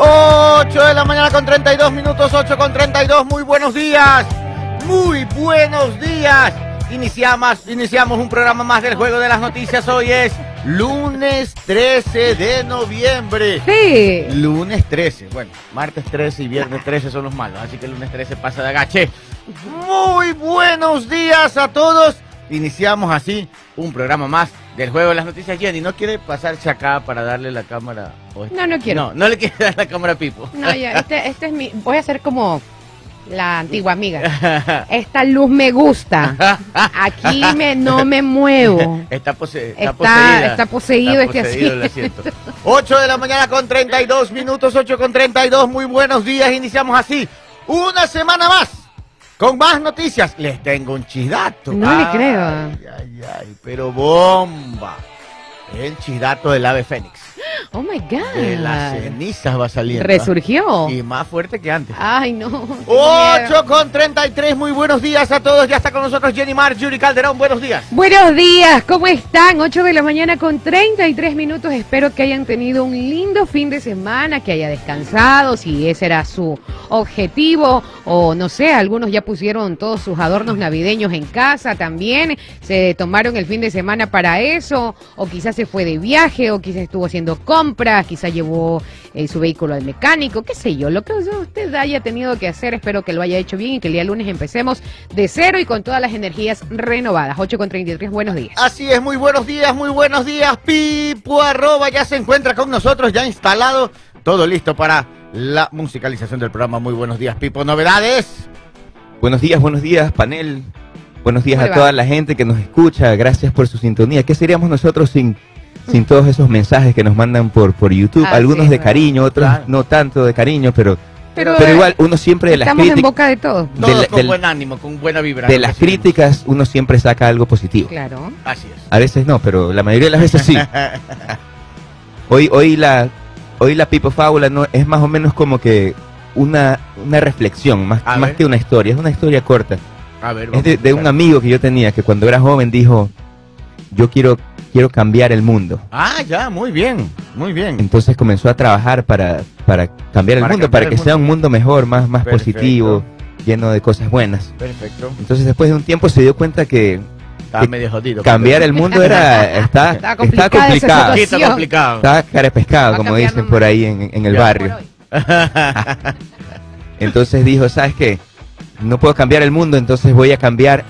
8 de la mañana con 32 minutos, 8 con 32. Muy buenos días. Muy buenos días. Iniciamos, iniciamos un programa más del Juego de las Noticias. Hoy es lunes 13 de noviembre. Sí. Lunes 13. Bueno, martes 13 y viernes 13 son los malos. Así que el lunes 13 pasa de agache. Muy buenos días a todos. Iniciamos así un programa más del Juego de las Noticias. Jenny, ¿no quiere pasarse acá para darle la cámara? este? No, no quiero. No, no le quiere dar la cámara a Pipo. No, ya, este, este es mi. Voy a hacer como la antigua amiga. Esta luz me gusta. Aquí me, no me muevo. Está, pose- está, Está- poseída. está poseído este asiento. 8 de la mañana con 32 minutos, 8 con 32. Muy buenos días. Iniciamos así una semana más con más noticias. Les tengo un chisdato. No le Ay, creo. Ay, ay, pero bomba. El chisdato del ave fénix. Oh my De las God. cenizas va saliendo. Resurgió. Y más fuerte que antes. Ay, no. tengo 8 miedo. con 33, muy buenos días a todos. Ya está con nosotros Jenny Mar, Yuri Calderón, buenos días. Buenos días, ¿cómo están? 8 de la mañana con 33 minutos. Espero que hayan tenido un lindo fin de semana, que haya descansado, si ese era su objetivo, o no sé, algunos ya pusieron todos sus adornos navideños en casa también, se tomaron el fin de semana para eso, o quizás se fue de viaje, o quizás estuvo haciendo compras, quizás llevó eh, su vehículo al mecánico, qué sé yo, lo que usted haya tenido que hacer, espero que lo haya hecho bien y que el día lunes empecemos de cero y con todas las energías renovadas. 8 con 33, buenos días. Así es, muy buenos días, muy buenos días. Pipo arroba ya se encuentra con nosotros, ya instalado, todo listo para la musicalización del programa. Muy buenos días, Pipo. ¿Novedades? Buenos días, buenos días, panel. Buenos días ¿Cómo a toda la gente que nos escucha. Gracias por su sintonía. ¿Qué seríamos nosotros sin, sin todos esos mensajes que nos mandan por, por YouTube? Así Algunos de ¿verdad? cariño, otros Claro. no tanto de cariño, pero, Pero, pero eh, igual uno siempre de las, Estamos en críticas, boca de todos. De Todos la- con del- buen ánimo, con buena vibra. de las críticas uno siempre saca algo positivo. Claro. Así es. A veces no, pero la mayoría de las veces sí. Hoy, hoy la, hoy la Pipo Fábula no es más o menos como que una, una reflexión, más, A más ver. que una historia, es una historia corta. A ver, Es de, a de un amigo que yo tenía que cuando era joven dijo, yo quiero, quiero cambiar el mundo. Ah, ya, muy bien, muy bien. Entonces comenzó a trabajar para, para cambiar el Para mundo, cambiar para el que mundo. sea un mundo mejor, más, más Perfecto. positivo, lleno de cosas buenas. Perfecto. Entonces después de un tiempo se dio cuenta que Estaba medio jodido. cambiar el mundo era está, está complicado. Poquito complicado. Está cara de pescado, Va como dicen por ahí en, en el Ya. barrio. Entonces dijo, ¿sabes qué? No puedo cambiar el mundo, entonces voy a cambiar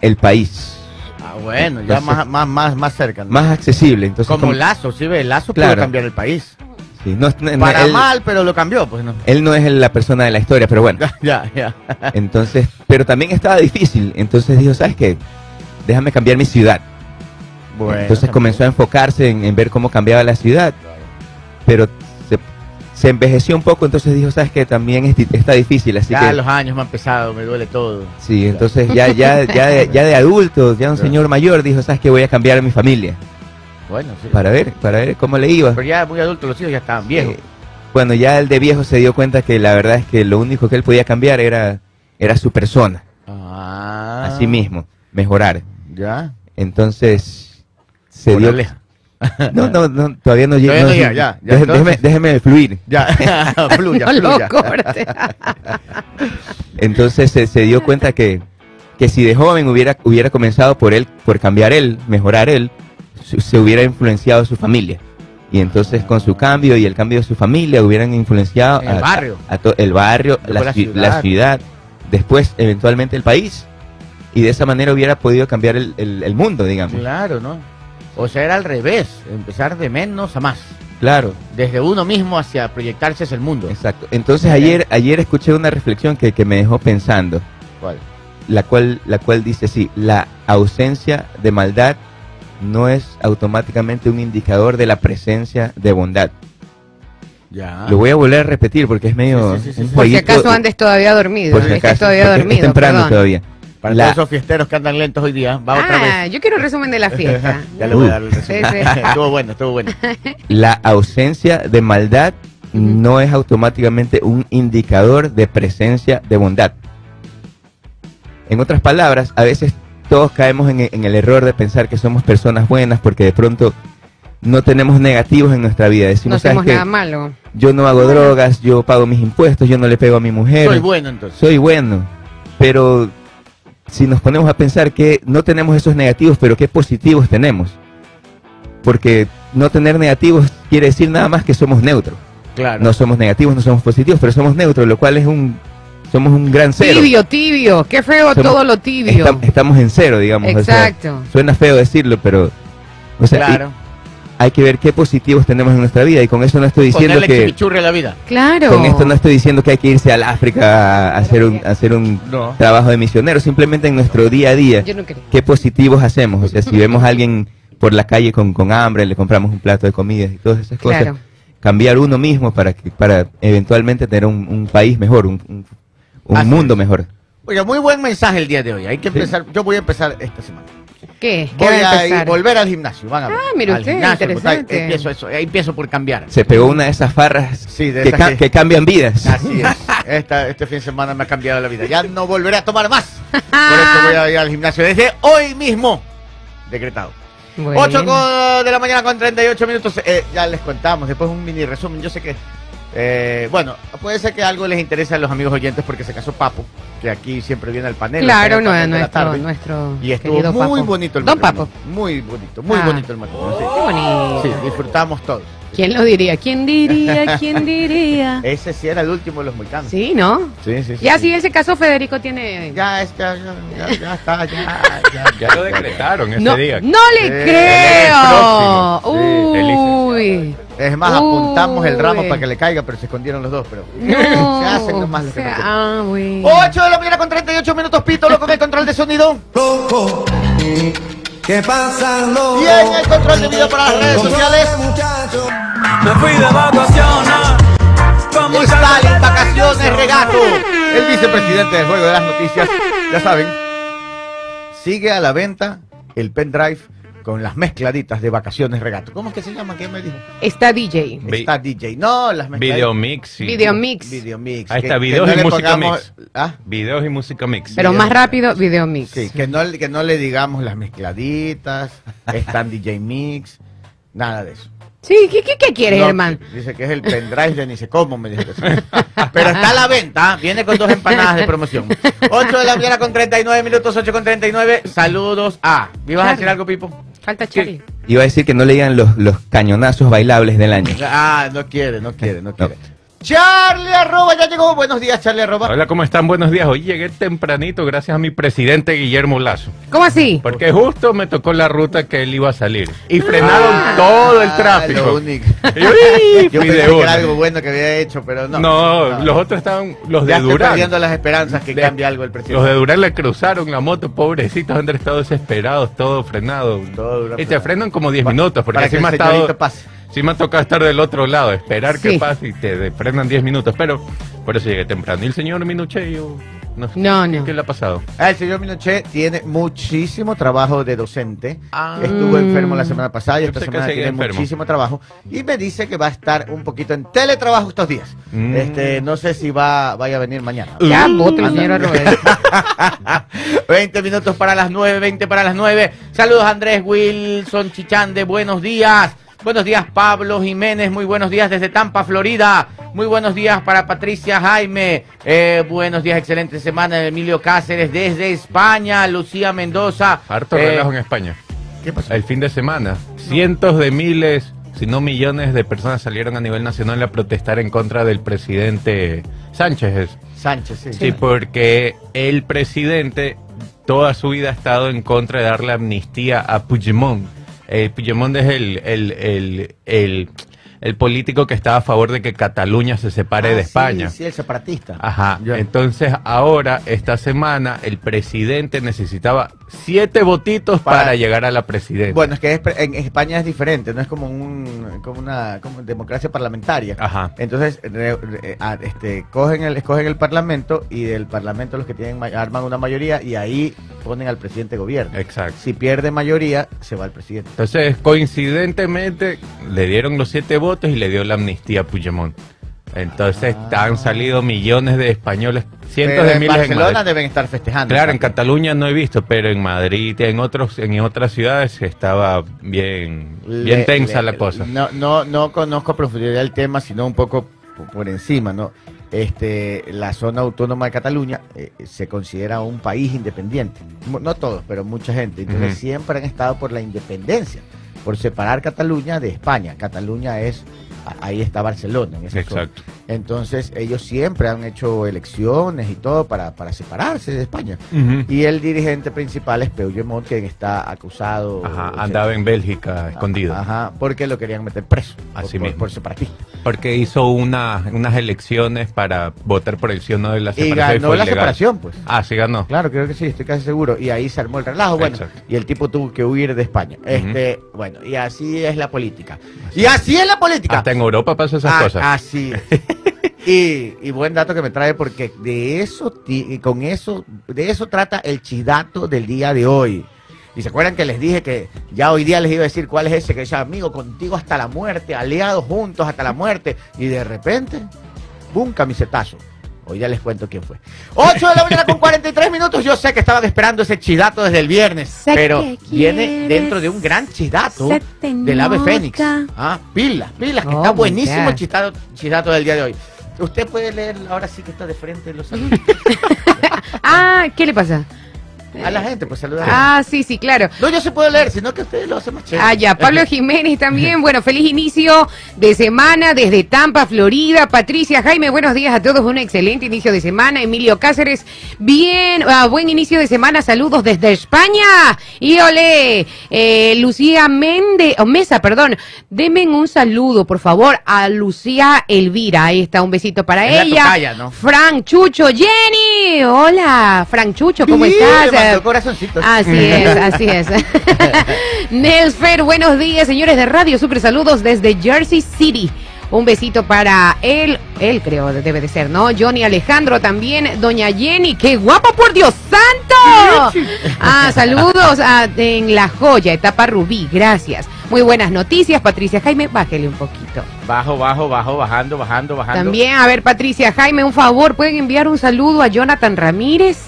el país. Bueno, ya más, más, más, más cerca. ¿no? Más accesible. Entonces, Como como- Lazo, sí ve, Lazo Claro. pudo cambiar el país. sí, no no- Para él, mal, pero lo cambió, pues no. él no es la persona de la historia, pero bueno. ya, ya. Entonces, pero también estaba difícil. Entonces dijo, ¿sabes qué? Déjame cambiar mi ciudad. Bueno, entonces comenzó a enfocarse en, en ver cómo cambiaba la ciudad, pero se, envejeció un poco, entonces dijo, ¿sabes qué? También es está difícil, así Ya que... los años me han pesado, me duele todo. Sí, entonces ya, ya, ya, de, ya de adulto, ya un señor mayor dijo, ¿sabes qué? Voy a cambiar a mi familia. Bueno, sí. Para ver, para ver cómo le iba. Pero ya muy adultos los hijos ya estaban viejos. Eh, bueno, ya el de viejo se dio cuenta que la verdad es que lo único que él podía cambiar era, era su persona, Ah. a sí mismo, mejorar. Ya. Entonces se dio... No, no, no, todavía no llega. Todavía no no, llega, ya, ya, Deje- entonces- déjeme, déjeme fluir. Ya. fluya, no lo fluya. corte. Entonces se, se dio cuenta que, que si de joven hubiera, hubiera comenzado por él, por cambiar él, mejorar él, se hubiera influenciado su familia. Y entonces con su cambio y el cambio de su familia hubieran influenciado El barrio. a, to- el barrio, la, la ci- ciudad. la ciudad, después eventualmente el país. Y de esa manera hubiera podido cambiar el, el- el mundo, digamos. Claro, ¿no? O sea, era al revés, empezar de menos a más. Claro, Desde uno mismo hacia proyectarse hacia el mundo. exacto. Entonces ayer, ayer escuché una reflexión que, que me dejó pensando. ¿Cuál? la cual, la cual dice sí, la ausencia de maldad no es automáticamente un indicador de la presencia de bondad. Ya. Lo voy a volver a repetir porque es medio Sí, sí, sí, sí. un Por si acaso andes todavía dormido. por si acaso, todavía dormido. es temprano perdón. todavía. Para La- todos esos fiesteros que andan lentos hoy día, va otra Ah, vez. yo quiero un resumen de la fiesta. ya le voy a dar el resumen. Sí, sí. estuvo bueno, estuvo bueno. La ausencia de maldad no es automáticamente un indicador de presencia de bondad. En otras palabras, a veces todos caemos en, en el error de pensar que somos personas buenas porque de pronto no tenemos negativos en nuestra vida. No ¿sabes nada malo. Yo no hago drogas, yo pago mis impuestos, yo no le pego a mi mujer. Soy bueno entonces. soy bueno. Pero si nos ponemos a pensar que no tenemos esos negativos, pero qué positivos tenemos. Porque no tener negativos quiere decir nada más que somos neutros. Claro. No somos negativos, no somos positivos, pero somos neutros, lo cual es un somos un gran cero. Tibio, tibio. Qué feo Somos- todo lo tibio. Estam- estamos en cero, digamos. o sea, Exacto. suena feo decirlo, pero o sea, Claro. Hay que ver qué positivos tenemos en nuestra vida y con eso no estoy diciendo Ponerle que chimichurri a la vida. Claro. con esto no estoy diciendo que hay que irse al África a hacer un a hacer un No. trabajo de misionero, simplemente en nuestro día a día Yo no qué positivos hacemos. O sea, si vemos a alguien por la calle con, con hambre, le compramos un plato de comida y todas esas cosas, Claro. cambiar uno mismo para que para eventualmente tener un, un país mejor, un, un- un mundo es. mejor. Oiga, muy buen mensaje el día de hoy. Hay que Sí. empezar. Yo voy a empezar esta semana. ¿Qué? ¿Qué Voy a a volver al gimnasio. Van a ver. Ah, mire Al usted, gimnasio, interesante. puta, Empiezo eso. ahí Empiezo por cambiar. Se pegó una de esas farras Sí, de que, esas ca- que- que cambian vidas. Así es. Esta, este fin de semana me ha cambiado la vida. Ya no volveré a tomar más. Por eso voy a ir al gimnasio desde hoy mismo. Decretado. Bueno. 8 con- de la mañana con 38 minutos. Eh, ya les contamos. Después un mini resumen. Yo sé que. Eh, bueno, puede ser que algo les interese a los amigos oyentes porque se casó Papo, que aquí siempre viene al panel. Claro, no, panel nuestro, tarde. nuestro Y estuvo muy Papo. bonito el Don matrimonio. Papo. Muy bonito, muy Ah. bonito el matrimonio. Qué bonito. Sí, disfrutamos todos. ¿Quién lo diría? ¿Quién diría? ¿Quién diría? Ese sí era el último de los moicanos. Sí, ¿no? sí, sí. Ya si él se casó, Federico tiene... Ya, es, ya, ya, ya, ya está, ya, ya. Ya lo decretaron ese no, día. no le Sí, creo. el. Sí, Uy. Es más, apuntamos el ramo para que le caiga, pero se escondieron los dos. Pero No. se hacen nomás lo O que no ah, bueno. 8 de la mañana con 38 minutos, Pítolo con el control de sonido. loco. ¿Qué pasa, loco? Y en el control de video para las redes sociales. Me fui de vacaciones. Stalin, vacaciones, regato. El vicepresidente del juego de las noticias, ya saben, sigue a la venta el pendrive con las mezcladitas de vacaciones, regato. ¿Cómo es que se llama? ¿Qué me dijo? Está DJ. Vi- Está DJ. No, las mezcladitas. Video mix. sí. Video mix. Video mix. Ahí está, que videos no y música pongamos- mix. Ah, Videos y música mix. Pero Video más mix. rápido, video mix. sí, que no, que no le digamos las mezcladitas, están DJ mix, nada de eso. Sí, ¿qué, qué, qué quieres, No, hermano? Dice que es el pendrive de ni sé cómo, me dijo que sí. Pero está a la venta, ¿ah? viene con dos empanadas de promoción. 8 de la mañana con 39 minutos, 8 con 39. Saludos a. ¿Me ibas a decir algo, Pipo? Falta Charlie. Iba a decir que no le digan los, los cañonazos bailables del año. Ah, no quiere, no quiere, no quiere. Charlie arroba, ya llegó. Buenos días, Charlie arroba. Hola, ¿cómo están? Buenos días. Hoy llegué tempranito gracias a mi presidente Guillermo Lazo. ¿Cómo así? Porque justo me tocó la ruta que él iba a salir. Y frenaron Ah. todo el Ah, tráfico. lo único. Y yo, ¡ih! Yo fui pensé de que era algo bueno que había hecho, pero no. No, los otros estaban, los de ya estoy Durán. perdiendo las esperanzas que De- cambie algo el presidente. Los de Durán le cruzaron la moto, pobrecitos, han estado desesperados, todo frenado. Todo Durán y te frenan como 10 Pa- minutos, porque para así que me, ha el estado- pase. Sí me ha tocado estar del otro lado, esperar Sí. que pase y te frenan 10 minutos. Pero por eso llegué temprano. Y el señor Minuche, yo no No, no. qué le ha pasado. Ah, el señor Minochet tiene muchísimo trabajo de docente. Ah. Estuvo enfermo la semana pasada y esta semana tiene enfermo. muchísimo trabajo. Y me dice que va a estar un poquito en teletrabajo estos días. Mm. Este, no sé si va, vaya a venir mañana. Ya, Uh, señora Roberto. 20 minutos para las 9, 20 para las 9. Saludos Andrés Wilson Chichande, buenos días. Buenos días Pablo Jiménez, muy buenos días desde Tampa, Florida. Muy buenos días para Patricia Jaime. Eh, buenos días, excelente semana. Emilio Cáceres desde España. Lucía Mendoza. Harto Eh, relajo en España. ¿Qué pasó? El fin de semana, cientos de miles, si no millones de personas salieron a nivel nacional a protestar en contra del presidente Sánchez. es. Sánchez, sí. Sí, porque el presidente toda su vida ha estado en contra de darle amnistía a Puigdemont. Eh, Puigdemont es el, el, el, el, el político que estaba a favor de que Cataluña se separe Ah, de sí, España. Sí, el separatista. Ajá. Ya. Entonces ahora, esta semana, el presidente necesitaba siete votitos Para- para, llegar a la presidencia. Bueno, es que es en España es diferente, no es como un como una como democracia parlamentaria. Ajá. Entonces, re- re- a- este, cogen el, escogen el parlamento y del parlamento los que tienen ma- arman una mayoría y ahí ponen al presidente de gobierno. Exacto. Si pierde mayoría, se va el presidente. Entonces, coincidentemente, le dieron los siete votos y le dio la amnistía a Puigdemont. Entonces, han salido millones de españoles Cientos Pero de miles en Barcelona deben estar festejando. Claro, en. Cataluña no he visto, pero en Madrid, en otros, en otras ciudades estaba bien, bien Le- tensa le- la cosa. No, no, no conozco a profundidad el tema, sino un poco por, encima, ¿no? Este, la zona autónoma de Cataluña eh, se considera un país independiente. No todos, pero mucha gente. Entonces siempre han estado por la independencia, por separar Cataluña de España. Cataluña es, ahí está Barcelona. En. Exacto. Entonces ellos siempre han hecho elecciones y todo para, para separarse de España. Y el dirigente principal es Puigdemont, quien está acusado. Ajá, andaba en Bélgica escondido. Ajá, porque lo querían meter preso. Así por, por- mismo. por separatista. Porque hizo una, unas elecciones para votar por el sí o no de la Y separación. ganó fue la ilegal. separación, pues. Ah, sí ganó. Claro, creo que sí, estoy casi seguro. Y ahí se armó el relajo, bueno, Exacto. y el tipo tuvo que huir de España. Este, bueno, y así es la política. Y así es la política. Hasta en Europa pasa esas Ah, cosas. Así. y, y buen dato que me trae porque de eso, y con eso, de eso trata el chidato del día de hoy. Y se acuerdan que les dije que ya hoy día les iba a decir cuál es ese que decía, amigo, contigo hasta la muerte, aliados juntos hasta la muerte. Y de repente, ¡pum! camisetazo. Hoy ya les cuento quién fue. 8 de la mañana con 43 minutos. Yo sé que estaban esperando ese chidato desde el viernes. Sé pero viene dentro de un gran chidato del ave fénix. Ah, pilas, pilas, que Oh, está buenísimo el chidato, chidato del día de hoy. Usted puede leer, ahora sí que está de frente los saludos. Ah, ¿qué le pasa? A la gente, pues saludar. Ah, sí, sí, claro. No, yo se puedo leer, sino que ustedes lo hacen más chévere. Ah, ya, Pablo Jiménez también. Bueno, feliz inicio de semana desde Tampa, Florida. Patricia Jaime, buenos días a todos. Un excelente inicio de semana. Emilio Cáceres, bien, ah, buen inicio de semana. Saludos desde España. Y ole, eh, Lucía Méndez, o Mesa, perdón. Denme un saludo, por favor, a Lucía Elvira. Ahí está, un besito para Es la ella. tocaya, ¿no? Frank Chucho, Jenny. Hola, Frank Chucho, ¿cómo Sí, estás? Mandó corazoncitos. Así es, así es. Nelsfer, buenos días, señores de Radio Sucre. Saludos desde Jersey City. Un besito para él, él creo debe de ser, ¿no? Johnny Alejandro también, doña Jenny, qué guapa por Dios santo. Ah, saludos a- en La Joya, etapa Rubí, gracias. Muy buenas noticias, Patricia Jaime, bájele un poquito. Bajo, bajo, bajo, bajando, bajando, bajando. También, a ver, Patricia Jaime, un favor, pueden enviar un saludo a Jonathan Ramírez,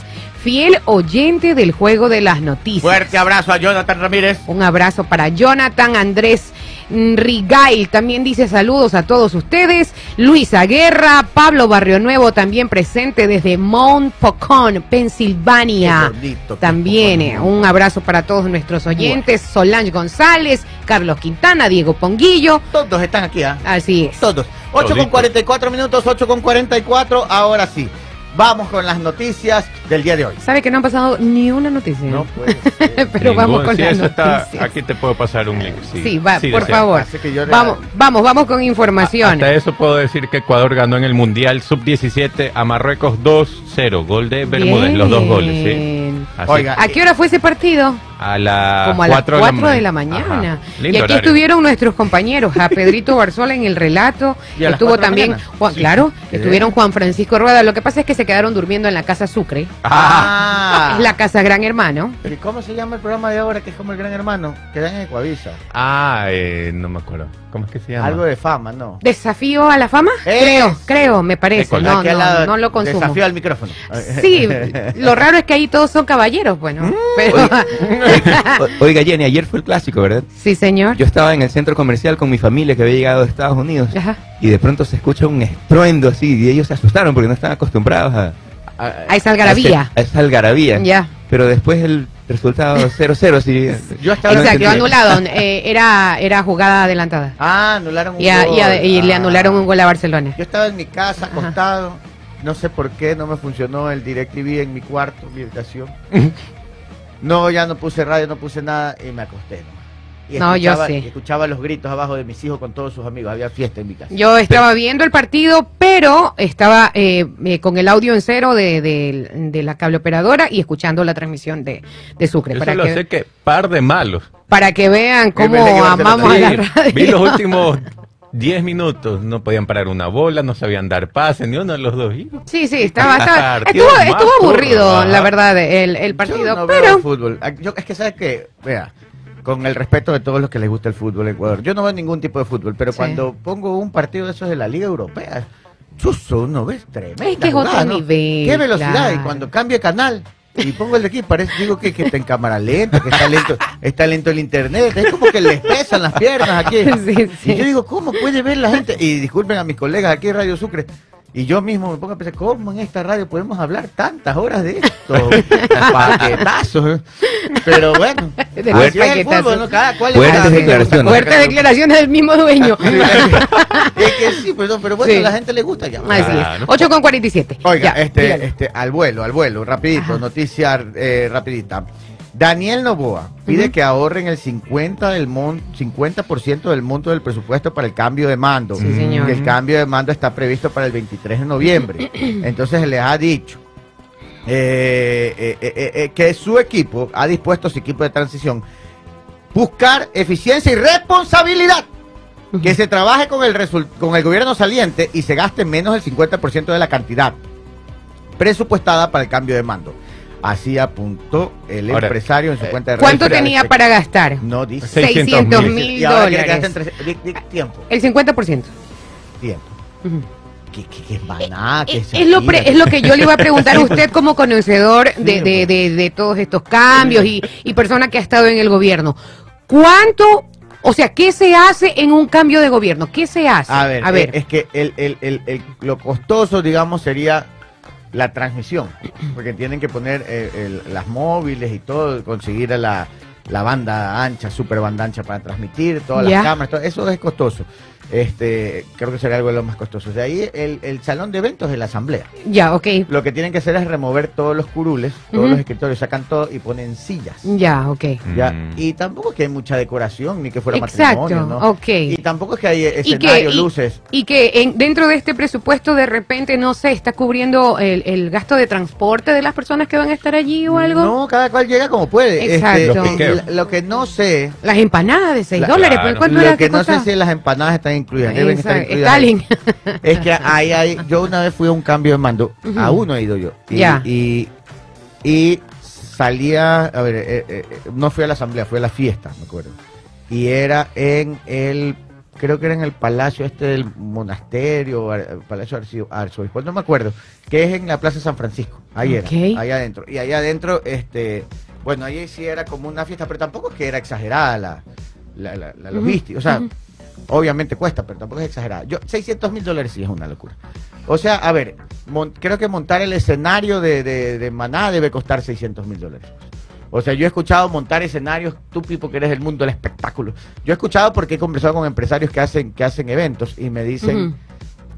fiel oyente del juego de las noticias. Fuerte abrazo a Jonathan Ramírez. Un abrazo para Jonathan Andrés Rigail. También dice saludos a todos ustedes. Luisa Guerra, Pablo Barrio Nuevo también presente desde Mount Pocon, Pensilvania. Bonito, También eh, un abrazo para todos nuestros oyentes. Solange González, Carlos Quintana, Diego Ponguillo. Todos están aquí, ¿ah? Así es. Todos. 8 con Toditos. 44 minutos, 8 con 44. Ahora sí. Vamos con las noticias del día de hoy. Sabe que no han pasado ni una noticia. No puede ser. Pero vamos Ningún- con sí, las eso está- noticias. aquí te puedo pasar un link. Sí, Sí, va, Sí, por desea. favor. Le- Vamos, vamos, vamos con A- información. Hasta eso puedo decir que Ecuador ganó en el Mundial Sub-17 a Marruecos 2-0. Gol de Bermúdez, los dos goles, sí. Bien. Así, Oiga, ¿A qué hora fue ese partido? a las Como a las 4 4 de la mañana. Ajá. Y Lindo aquí horario. estuvieron nuestros compañeros, a Pedrito Barzola en el relato, ¿Y a estuvo de la también, mañana? Juan, Sí. claro, estuvieron bien. Juan Francisco Rueda. Lo que pasa es que se quedaron durmiendo en la casa Sucre, Ah. es la casa Gran Hermano. ¿Y cómo se llama el programa de ahora que es como el Gran Hermano? Que dan en Ecuavisa. Ah, eh, no me acuerdo. ¿Cómo es que se llama? Algo de fama, ¿no? ¿Desafío a la fama? Es. Creo, creo, me parece. No, Aquí al no, lado, no lo consumo. Desafío al micrófono. Sí, lo raro es que ahí todos son caballeros, bueno. Mm. Pero, Oiga, Jenny, ayer fue el clásico, ¿verdad? sí, señor. Yo estaba en el centro comercial con mi familia que había llegado de Estados Unidos Ajá. y de pronto se escucha un estruendo así y ellos se asustaron porque no están acostumbrados a, A esa algarabía. a esa algarabía. Ya. Pero después el resultado 0-0, sí. Yo estaba no Exacto, anulado. eh, era, era jugada adelantada. Ah, anularon un Y, a- y a- gol. y le Ah. anularon un gol a Barcelona. Yo estaba en mi casa acostado. No sé por qué no me funcionó el DirecTV en mi cuarto, mi habitación. No, ya no puse radio, no puse nada y me acosté. Y No, yo sí. y Escuchaba los gritos abajo de mis hijos con todos sus amigos. Había fiesta en mi casa. Yo estaba viendo el partido, pero estaba eh, eh, con el audio en cero de, de- de la cable operadora y escuchando la transmisión de, de Sucre. Yo Para solo que, sé que par de malos. para que vean cómo que amamos a la radio. vi los últimos 10 minutos. No podían parar una bola, no sabían dar pases, ni uno de los dos. Y- Sí, sí, estaba, estaba- estuvo, estuvo aburrido, la verdad, el, el partido. Yo no veo pero fútbol. Ah, Yo, es que sabes que, vea, con el respeto de todos los que les gusta el fútbol en Ecuador, yo no veo ningún tipo de fútbol, pero Sí. cuando pongo un partido de esos de la Liga Europea, chuzo, uno ves tremendo. Es que es otro nivel, Qué velocidad. claro. Y cuando cambia canal y pongo el de aquí, parece, digo que, que está en cámara lenta, que está lento, está lento el internet. Es como que les pesan las piernas aquí. Sí, sí. Y yo digo, ¿cómo puede ver la gente? Y disculpen a mis colegas aquí en Radio Sucre. Y yo mismo me pongo a pensar, ¿cómo en esta radio podemos hablar tantas horas de esto? Paquetazos. Pero bueno, De así es el fútbol, ¿no? Cada cual Fuertes cada- declaraciones. Fuertes declaraciones del mismo dueño. es que sí, perdón, pero bueno, Sí. a la gente le gusta ya. Así es. Claro. 8 con 47. Oiga, Ya, este, dígalo. este, al vuelo, al vuelo, rapidito, Ajá. noticia eh, rapidita. Daniel Novoa pide que ahorren el 50 del mon 50% del monto del presupuesto para el cambio de mando. Sí, señor. Que el cambio de mando está previsto para el 23 de noviembre. Entonces les ha dicho eh, eh, eh, que su equipo ha dispuesto su equipo de transición buscar eficiencia y responsabilidad que se trabaje con el, con el gobierno saliente y se gaste menos del 50% de la cantidad presupuestada para el cambio de mando. Así apuntó el Ahora, empresario en su eh, cuenta de ¿Cuánto redes tenía sociales. para gastar? No dice. 600 600 mil. dólares. tiempo, El 50%. tiempo. ¿Qué, qué, qué maná, qué Es, es lo pre- es lo que yo le iba a preguntar a usted como conocedor de, de- de- de todos estos cambios y, y persona que ha estado en el gobierno. ¿Cuánto, o sea, qué se hace en un cambio de gobierno? ¿Qué se hace? A ver, eh, es que el, el- el- el- lo costoso, digamos, sería la transmisión, porque tienen que poner eh, el- las móviles y todo, conseguir la, la banda ancha, super banda ancha para transmitir, todas las cámaras, todo, eso es costoso. Este, creo que sería algo de lo más costoso. De ahí el, el salón de eventos de la asamblea. ya, ok. Lo que tienen que hacer es remover todos los curules, todos los escritorios, sacan todo y ponen sillas. Ya, ok. Ya, Mm. y tampoco es que hay mucha decoración ni que fuera Exacto, matrimonio, ¿no? ok. Y tampoco es que hay Y que, escenarios, y- luces. y que en- dentro de este presupuesto de repente, no sé, está cubriendo el, el gasto de transporte de las personas que van a estar allí o algo. No, cada cual llega como puede. Exacto. Este, la- lo que no sé, Las empanadas de 6 La- dólares, claro. ¿por cuánto lo era que que no sé si las empanadas están incluidas, deben estar incluidas. Stalin. Es que ahí hay, yo una vez fui a un cambio de mando, a uno he ido yo. Y, y, y salía, a ver, eh, eh, eh, no fui a la asamblea, fui a la fiesta, me acuerdo. Y era en el, creo que era en el palacio este del monasterio, ar- palacio arzobispo, no me acuerdo, que es en la Plaza San Francisco, ahí era, ahí adentro. Y ahí adentro, este, bueno, ahí sí era como una fiesta, pero tampoco es que era exagerada la, la, la- logística, o sea. Obviamente cuesta, pero tampoco es exagerada. Yo, 600 mil dólares sí es una locura. O sea, a ver, mon- creo que montar el escenario de, de, de Maná debe costar 600 mil dólares. O sea, yo he escuchado montar escenarios, tú Pipo que eres del mundo del espectáculo. Yo he escuchado porque he conversado con empresarios que hacen, que hacen eventos y me dicen.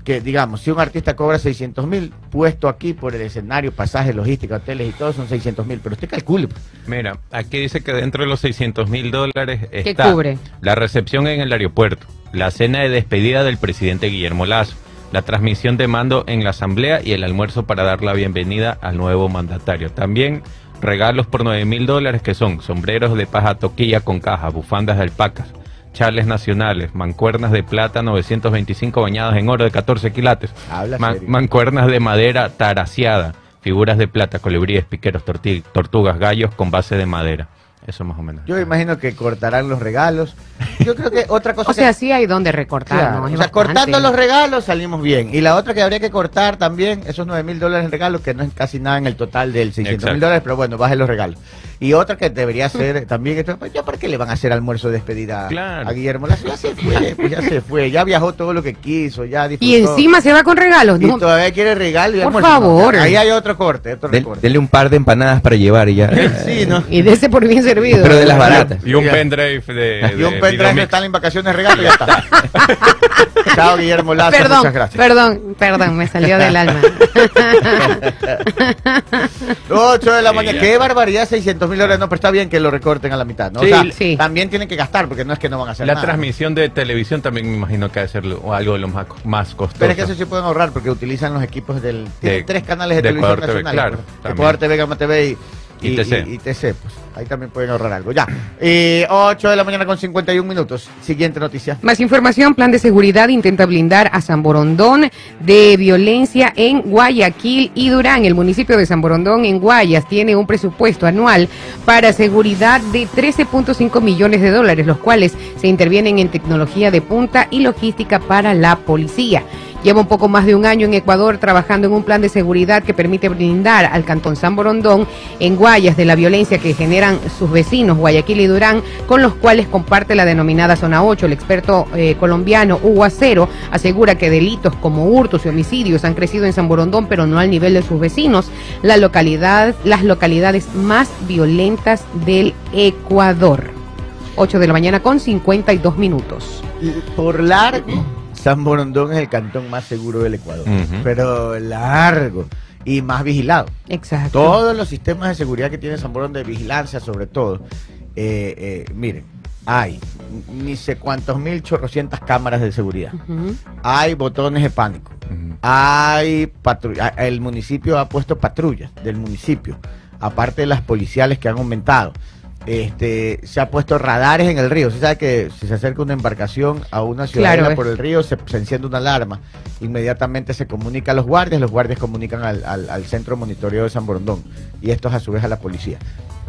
Que, digamos, si un artista cobra 600 mil, puesto aquí por el escenario, pasajes, logística, hoteles y todo, son 600 mil. Pero usted calcule. pues. Mira, aquí dice que dentro de los 600 mil dólares está cubre? la recepción en el aeropuerto, la cena de despedida del presidente Guillermo Lazo, la transmisión de mando en la asamblea y el almuerzo para dar la bienvenida al nuevo mandatario. También regalos por 9 mil dólares que son sombreros de paja toquilla con caja, bufandas de alpacas, chales nacionales, mancuernas de plata 925 bañadas en oro de 14 quilates, Habla man- serio. mancuernas de madera taraciada, figuras de plata, colibríes, piqueros, torti- tortugas, gallos con base de madera. Eso más o menos. Yo imagino que cortarán los regalos. Yo creo que otra cosa O que sea, sí hay donde recortar, Claro, o sea, bastante. cortando los regalos salimos bien. Y la otra que habría que cortar también, esos 9 mil dólares en regalos, que no es casi nada en el total del 600 mil dólares, pero bueno, baje los regalos. Y otra que debería ser también, esto, pues, ¿ya para qué le van a hacer almuerzo de despedida Claro. a Guillermo Lazo? Ya se fue, pues ya se fue, ya viajó todo lo que quiso, ya disfrutó. Y encima se va con regalos, Y ¿no? todavía quiere regalo y Por almuerzo. No, favor. ahí hay otro corte, otro Del- recorte. denle un par de empanadas para llevar y ya. Sí, ¿no? Y de ese por bien servido. Pero de las baratas. Y un pendrive de, Y un pendrive Videomix. están en vacaciones regalo y ya está. Chao, Guillermo Lazo, Perdón, muchas gracias. perdón, perdón, me salió del alma. 8 de la mañana. Qué barbaridad, 600 mil dólares. No, pero está bien que lo recorten a la mitad, ¿no? Sí, o sea, sí. también tienen que gastar, porque no es que no van a hacer La nada. transmisión de televisión también me imagino que debe ser lo- algo de lo más, más costoso. Pero es que eso sí pueden ahorrar, porque utilizan los equipos del... Tienen De- tres canales de, de televisión Ecuador TV, claro, pues. Ecuador TV, Gama TV y... Y TC. y- y TC, pues. Ahí también pueden ahorrar algo. Ya. Y 8 de la mañana con 51 minutos. Siguiente noticia. Más información, plan de seguridad intenta blindar a San Borondón de violencia en Guayaquil y Durán. El municipio de San Borondón en Guayas tiene un presupuesto anual para seguridad de 13.5 millones de dólares, los cuales se intervienen en tecnología de punta y logística para la policía. Lleva un poco más de un año en Ecuador trabajando en un plan de seguridad que permite blindar al cantón San Borondón en Guayas de la violencia que generan sus vecinos Guayaquil y Durán, con los cuales comparte la denominada zona 8. El experto eh, colombiano Hugo Acero asegura que delitos como hurtos y homicidios han crecido en San Borondón, pero no al nivel de sus vecinos, la localidad, las localidades más violentas del Ecuador. 8 de la mañana con 52 minutos. Por largo, San Borondón es el cantón más seguro del Ecuador. Pero largo y más vigilado. Exacto. Todos los sistemas de seguridad que tiene San Borondón de vigilancia, sobre todo, eh, eh, miren, hay ni sé cuántos mil chorrocientas cámaras de seguridad. Hay botones de pánico. Hay patrulla. El municipio ha puesto patrullas del municipio, aparte de las policiales que han aumentado. Este, se ha puesto radares en el río. Se sabe que si se acerca una embarcación a una ciudad Claro, por el río, se, se enciende una alarma. Inmediatamente se comunica a los guardias, los guardias comunican al, al- al centro de monitoreo de San Borondón y estos a su vez a la policía.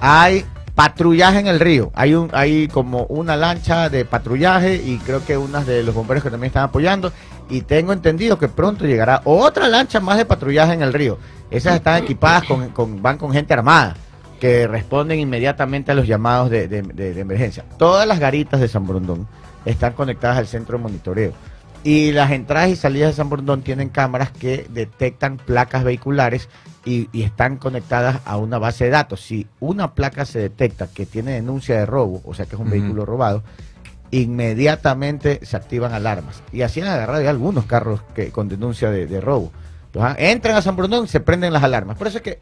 Hay patrullaje en el río. Hay un, hay como una lancha de patrullaje y creo que unas de los bomberos que también están apoyando. Y tengo entendido que pronto llegará otra lancha más de patrullaje en el río. Esas están equipadas con, con- van con gente armada que responden inmediatamente a los llamados de, de- de- de emergencia. Todas las garitas de San Borondón están conectadas al centro de monitoreo. Y las entradas y salidas de San Borondón tienen cámaras que detectan placas vehiculares y, y están conectadas a una base de datos. Si una placa se detecta que tiene denuncia de robo, o sea que es un vehículo robado, inmediatamente se activan alarmas. Y así han agarrado ya algunos carros que con denuncia de, de robo. Entonces, entran a San Borondón y se prenden las alarmas. Por eso es que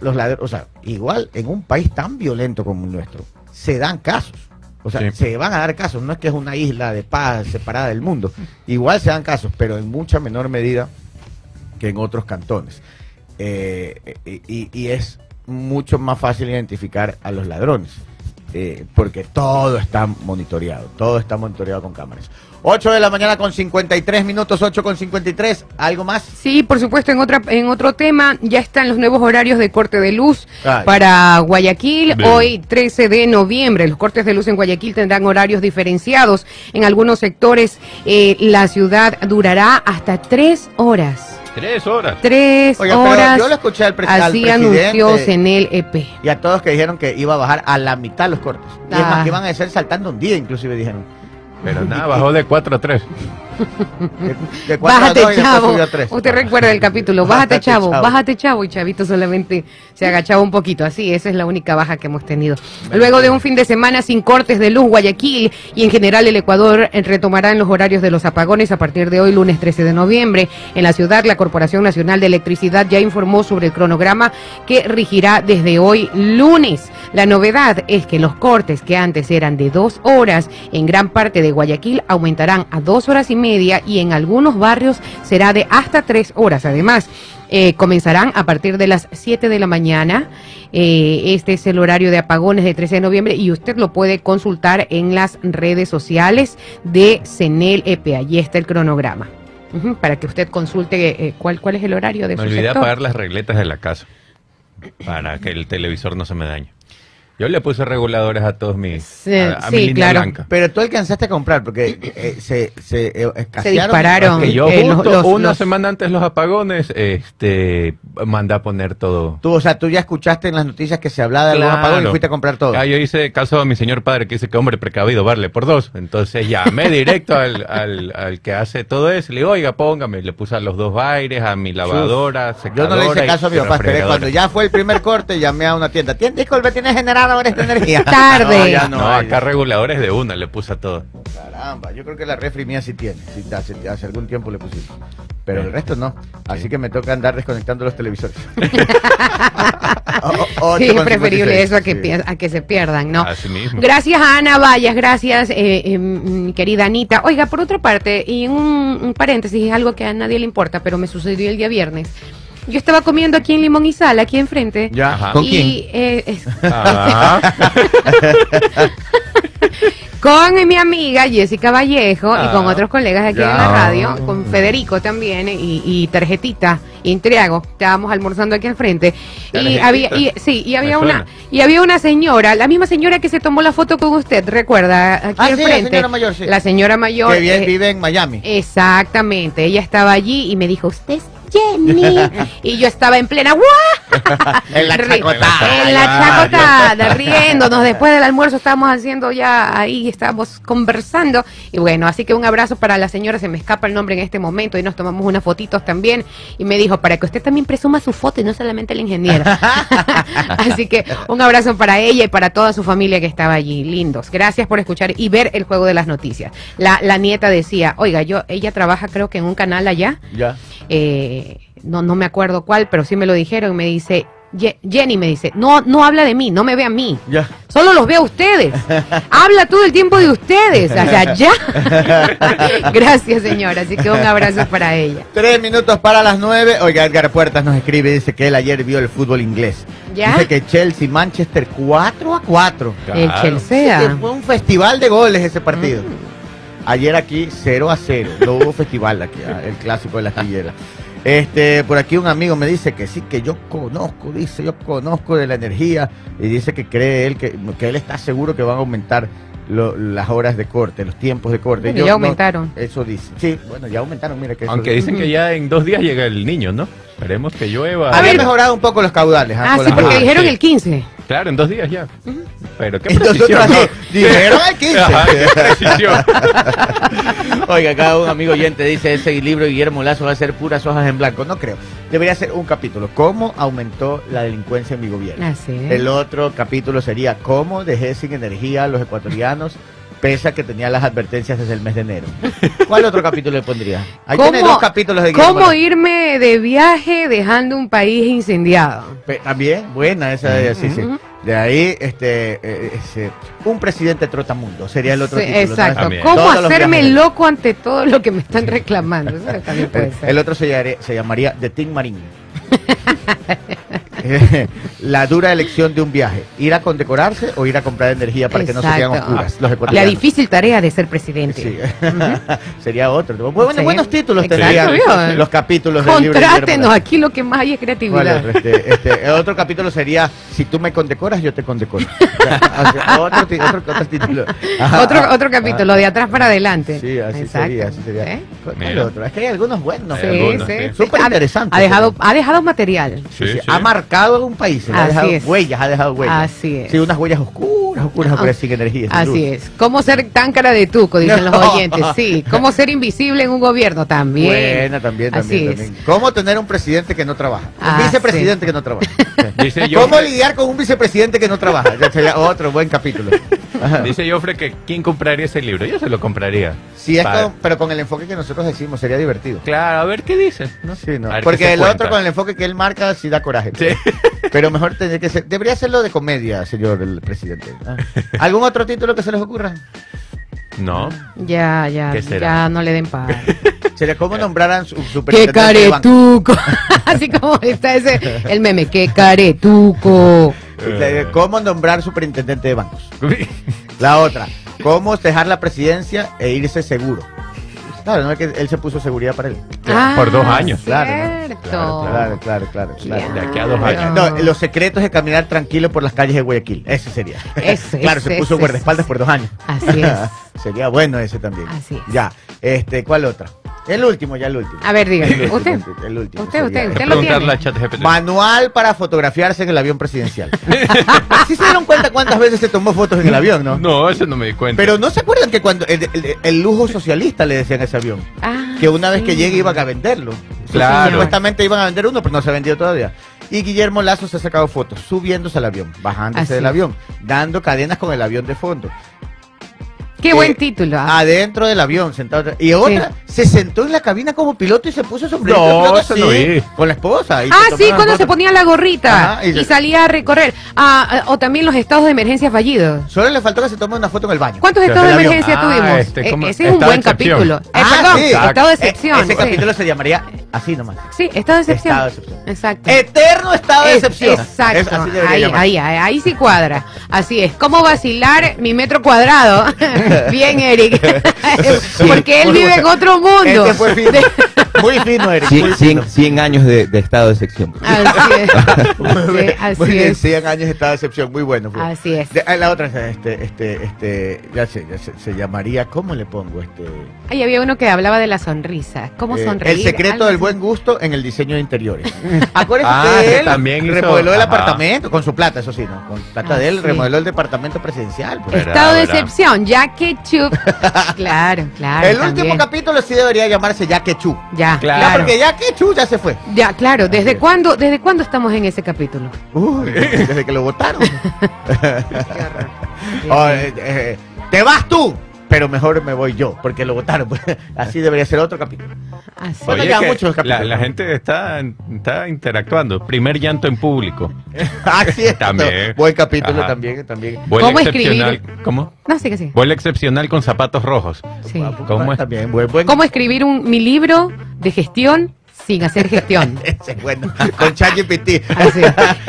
los ladrones, o sea, igual en un país tan violento como el nuestro, se dan casos. O sea, Sí. se van a dar casos, no es que es una isla de paz separada del mundo. Igual se dan casos, pero en mucha menor medida que en otros cantones. Eh, y, y es mucho más fácil identificar a los ladrones, eh, porque todo está monitoreado, todo está monitoreado con cámaras. 8 de la mañana con 53 minutos, 8 con 53, ¿algo más? Sí, por supuesto, en otra en otro tema ya están los nuevos horarios de corte de luz Ay. para Guayaquil. Bien. Hoy 13 de noviembre, los cortes de luz en Guayaquil tendrán horarios diferenciados. En algunos sectores eh, la ciudad durará hasta tres horas. Tres horas. Tres Oiga, pero horas. yo lo escuché al, Así presidente anunció Senel E EP. y a todos que dijeron que iba a bajar a la mitad los cortes. Y es Ah. más, que iban a ser saltando un día, inclusive dijeron. Pero nada, bajó de 4 a 3. De, de cuatro a Bájate, chavo. a. Usted recuerda el capítulo. Bájate, Bájate, chavo. chavo. Bájate, chavo. Y Chavito solamente se agachaba un poquito. Así, esa es la única baja que hemos tenido. Luego de un fin de semana sin cortes de luz, Guayaquil y en general el Ecuador retomarán los horarios de los apagones a partir de hoy, lunes 13 de noviembre. En la ciudad, la Corporación Nacional de Electricidad ya informó sobre el cronograma que rigirá desde hoy, lunes. La novedad es que los cortes que antes eran de dos horas en gran parte de Guayaquil aumentarán a dos horas y media y en algunos barrios será de hasta tres horas. Además, eh, comenzarán a partir de las 7 de la mañana. Eh, este es el horario de apagones de 13 de noviembre y usted lo puede consultar en las redes sociales de CENEL EP. Allí está el cronograma. Para que usted consulte eh, cuál, cuál es el horario de Me su olvidé sector. apagar las regletas de la casa para que el televisor no se me dañe. Yo le puse reguladores a todos mis. Sí, a, a mi sí, línea claro. blanca. Pero tú alcanzaste a comprar porque eh, se, se eh, escasearon. dispararon. Que yo Eh, los- justo los- una los- semana antes de los apagones, este, mandé a poner todo. Tú, o sea, tú ya escuchaste en las noticias que se hablaba de Claro. apagón y fuiste a comprar todo. Ah, yo hice caso a mi señor padre que dice que hombre precavido, vale por dos. Entonces llamé directo al, al, al que hace todo eso. Le digo, oiga, póngame. Le puse a los dos aires, a mi lavadora, Yo secadora. no le hice caso a mi papá, refrigeradora. cuando ya fue el primer corte, llamé a una tienda. Tienda, disculpe, ¿tiene generadores de energía? Tarde. No, ya No, no, hay. acá reguladores de una le puse a todo. Caramba, yo creo que la refri mía sí tiene. Sí, hace, hace algún tiempo le pusiste. Pero el resto no. Así Sí. que me toca andar desconectando los televisores. O- o- Sí, es preferible 56. eso a que, Sí. a que se pierdan, ¿no? Así mismo. Gracias a Ana Vallas, gracias, eh, eh, mi querida Anita. Oiga, por otra parte, y un, un paréntesis, es algo que a nadie le importa, pero me sucedió el día viernes. Yo estaba comiendo aquí en Limón y Sal, aquí enfrente. Ya. Ajá. ¿Con y, quién? eh, es- Ah, con mi amiga Jessica Vallejo y con Ah, otros colegas aquí ya. en la radio, con Federico también y, y Tarjetita Intriago, estábamos almorzando aquí al frente y había y, sí, y había Me una suena. y había una señora, la misma señora que se tomó la foto con usted, recuerda, aquí Ah, al sí, la señora mayor, sí. La señora mayor Que bien eh, vive en Miami. Exactamente, ella estaba allí y me dijo, "Usted es Jenny." y yo estaba en plena ¡guau! En la chacotada. En la riéndonos. Después del almuerzo estábamos haciendo ya ahí, estábamos conversando. Y bueno, así que un abrazo para la señora, se me escapa el nombre en este momento y nos tomamos unas fotitos también. Y me dijo, para que usted también presuma su foto y no solamente el ingeniero. así que un abrazo para ella y para toda su familia que estaba allí. Lindos. Gracias por escuchar y ver el juego de las noticias. La, la nieta decía, oiga, yo, ella trabaja creo que en un canal allá Ya. eh, no, no me acuerdo cuál, pero sí me lo dijeron, me dice, Ye- Jenny me dice, no, no habla de mí, no me ve a mí, Ya. solo los ve a ustedes, habla todo el tiempo de ustedes, sea, ya. Gracias señora, así que un abrazo para ella. Tres minutos para las nueve. Oiga, Edgar Puertas nos escribe, dice que él ayer vio el fútbol inglés. ¿Ya? Dice que Chelsea, Manchester 4 a 4. El Claro. Chelsea. Que fue un festival de goles ese partido. Ayer aquí 0 a 0. No hubo festival aquí, ah, el clásico de la astillera. Este, por aquí un amigo me dice que sí, que yo conozco, dice, yo conozco de la energía y dice que cree él que, que él está seguro que van a aumentar lo- las horas de corte, los tiempos de corte. Bueno, Yo ya no- aumentaron. eso dice. Sí, bueno, ya aumentaron, mira que eso Aunque dice. dicen que ya en dos días llega el niño, ¿no? Esperemos que llueva. A Había ver. mejorado un poco los caudales. Ah, con sí, porque dijeron sí. el 15. Claro, en dos días ya. Pero qué precisión, dijeron el 15. Ajá, qué precisión. Oiga, cada un amigo oyente dice ese libro de Guillermo Lazo va a ser puras hojas en blanco. No creo. Debería ser un capítulo. ¿Cómo aumentó la delincuencia en mi gobierno? Así es. El otro capítulo sería ¿Cómo dejé sin energía a los ecuatorianos? Pese a que tenía las advertencias desde el mes de enero. ¿Cuál otro capítulo le pondría? Ahí tiene dos capítulos de Guillermo ¿Cómo Lazo. irme de viaje dejando un país incendiado? Pe- También, buena esa de sí, sí. De ahí, este, eh, ese, un presidente trotamundo sería el otro Sí, título. ¿no? exacto. También. ¿Cómo Todos los hacerme viajes. loco ante todo lo que me están reclamando? Eso también puede El, ser. el otro se, llare- se llamaría The Team La dura elección de un viaje, ir a condecorarse o ir a comprar energía para que no se Exacto. oscuras los La difícil tarea de ser presidente. Sí. Sería otro. Bueno, Sí. buenos títulos Exacto, tendrían los capítulos del libro Contrátenos, aquí lo que más hay es ¿Cuál creatividad. otro? Este, este, el otro capítulo sería si tú me condecoras, yo te condecoro. O sea, otro, otro, otro título. Ajá, Otro, ajá, otro capítulo, de atrás para adelante. Sí, así Exacto. sería, así sería. ¿Eh? ¿Cuál Mira. otro? Es que hay algunos buenos. Sí, algunos, sí, sí. sí. Súper Ha- interesante. Ha dejado, ha dejado material. Sí, Sí, sí. Ha marcado a un país, ha Así dejado es. huellas, ha dejado huellas. Así es. Sí, unas huellas oscuras, oscuras, oscuras, sin energía. sin Así luz. es. ¿Cómo ser tan cara de tuco? Dicen los oyentes. Sí. ¿Cómo ser invisible en un gobierno? También. Buena, también, Así también, es. también. ¿Cómo tener un presidente que no trabaja? Un Ah, vicepresidente que no trabaja. Dice yo, ¿Cómo lidiar con un vicepresidente que no trabaja? Ya sería otro buen capítulo. Ajá. dice Joffre que quién compraría ese libro. Yo se lo compraría. Sí, es con- pero con el enfoque que nosotros decimos, sería divertido. Claro, a ver qué dice. ¿no? Sí, no. A ver qué Porque se el cuenta. otro con el enfoque que él marca sí da coraje. Sí. Pero mejor tendría que ser. Debería serlo de comedia, señor el presidente. Ah. ¿Algún otro título que se les ocurra? No. Ya, ya, ¿Qué será? ya no le den paz. Sería cómo nombraran su ¡Qué superintendente de banco. caretuco! Así como está ese, el meme, ¡qué caretuco! Este, ¿Cómo nombrar superintendente de bancos? La otra, ¿cómo dejar la presidencia e irse seguro? Claro, no es que él se puso seguridad para él. Ah, Por dos años. Claro. Claro, Claro, claro, claro. claro. De aquí a dos años. No, los secretos de caminar tranquilo por las calles de Guayaquil. Ese sería. Ese, claro, se puso ese, guardaespaldas ese. por dos años. Así es. sería bueno ese también. Así es. Ya. Este, ¿cuál otra? El último, ya el último. A ver, El dígame. último, ¿Usted? El último. Usted, usted, usted lo tiene. Manual para fotografiarse en el avión presidencial. ¿Sí se dieron cuenta cuántas veces se tomó fotos en el avión, no? No, eso no me di cuenta. Pero no se acuerdan que cuando el, el- el lujo socialista le decían a ese avión, Ah, que una vez que sí. llegue iban a venderlo. Claro. Supuestamente iban a vender uno, pero no se ha vendido todavía. Y Guillermo Lazo se ha sacado fotos subiéndose al avión, bajándose Así del es. avión, dando cadenas con el avión de fondo. Qué Eh, buen título. ah. Adentro del avión, sentado. Y otra, se sentó en la cabina como piloto y se puso sombrero. No, eso no así, vi. Con la esposa. y Ah, sí, cuando se ponía la gorrita Ajá, y y, se- salía a recorrer. Ah, ah, o también los estados de emergencia fallidos. Solo le faltó que se tome una foto en el baño. ¿Cuántos estados de emergencia Ah, tuvimos? este, Eh, ese es un buen capítulo. Eh, Ah, perdón, sí. estado de E- excepción. ese sí. capítulo se llamaría así nomás. Sí, estado de excepción. Estado de excepción. Exacto. Eterno estado de Es- excepción. Exacto. Es- así debería ahí, ahí, ahí, ahí sí cuadra. Así es. ¿Cómo vacilar mi metro cuadrado? Bien, Eric. Porque él vive en otro mundo. Este fue. Muy fino, Eric. Cien- muy cien- fino. 100 años de, de estado de sección. Así es. Muy Sí, bien, así muy bien, es. 100 años esta decepción, muy bueno. fue. Así es. De- ah, la otra, este, este, este, ya sé, ya sé, se llamaría, ¿cómo le pongo? Este, Ahí había uno que hablaba de la sonrisa. ¿Cómo eh, sonreír? el secreto del así. buen gusto en el diseño de interiores. Acuérdense Ah, que él también hizo- remodeló el ajá. apartamento, con su plata, eso sí, ¿no? Con plata Ah, de él, sí. remodeló el departamento presidencial. pues. Verdad, Estado de excepción, ya que chup. claro, claro. el último capítulo sí debería llamarse Ya que. Ya, Claro. Ya, claro. porque Ya que Chu ya se fue. Ya, claro. ¿Desde cuándo, ¿Desde cuándo estamos en ese capítulo? Uy, desde que lo votaron. Oh, eh, eh, te vas tú, pero mejor me voy yo, porque lo votaron. pues. Así debería ser otro capítulo. Así. Bueno, Oye, ya muchos la, capítulos. la gente está, está interactuando. Primer llanto en público. Así es. También. Buen capítulo Ajá. también, también. Vuelo ¿Cómo excepcional. escribir? ¿Cómo? No, sí que sí. Vuelo excepcional con zapatos rojos. sí. ¿Cómo es? También, buen, buen. ¿Cómo escribir un, mi libro de gestión sin hacer gestión? Ese es bueno. Con ChatGPT. Así.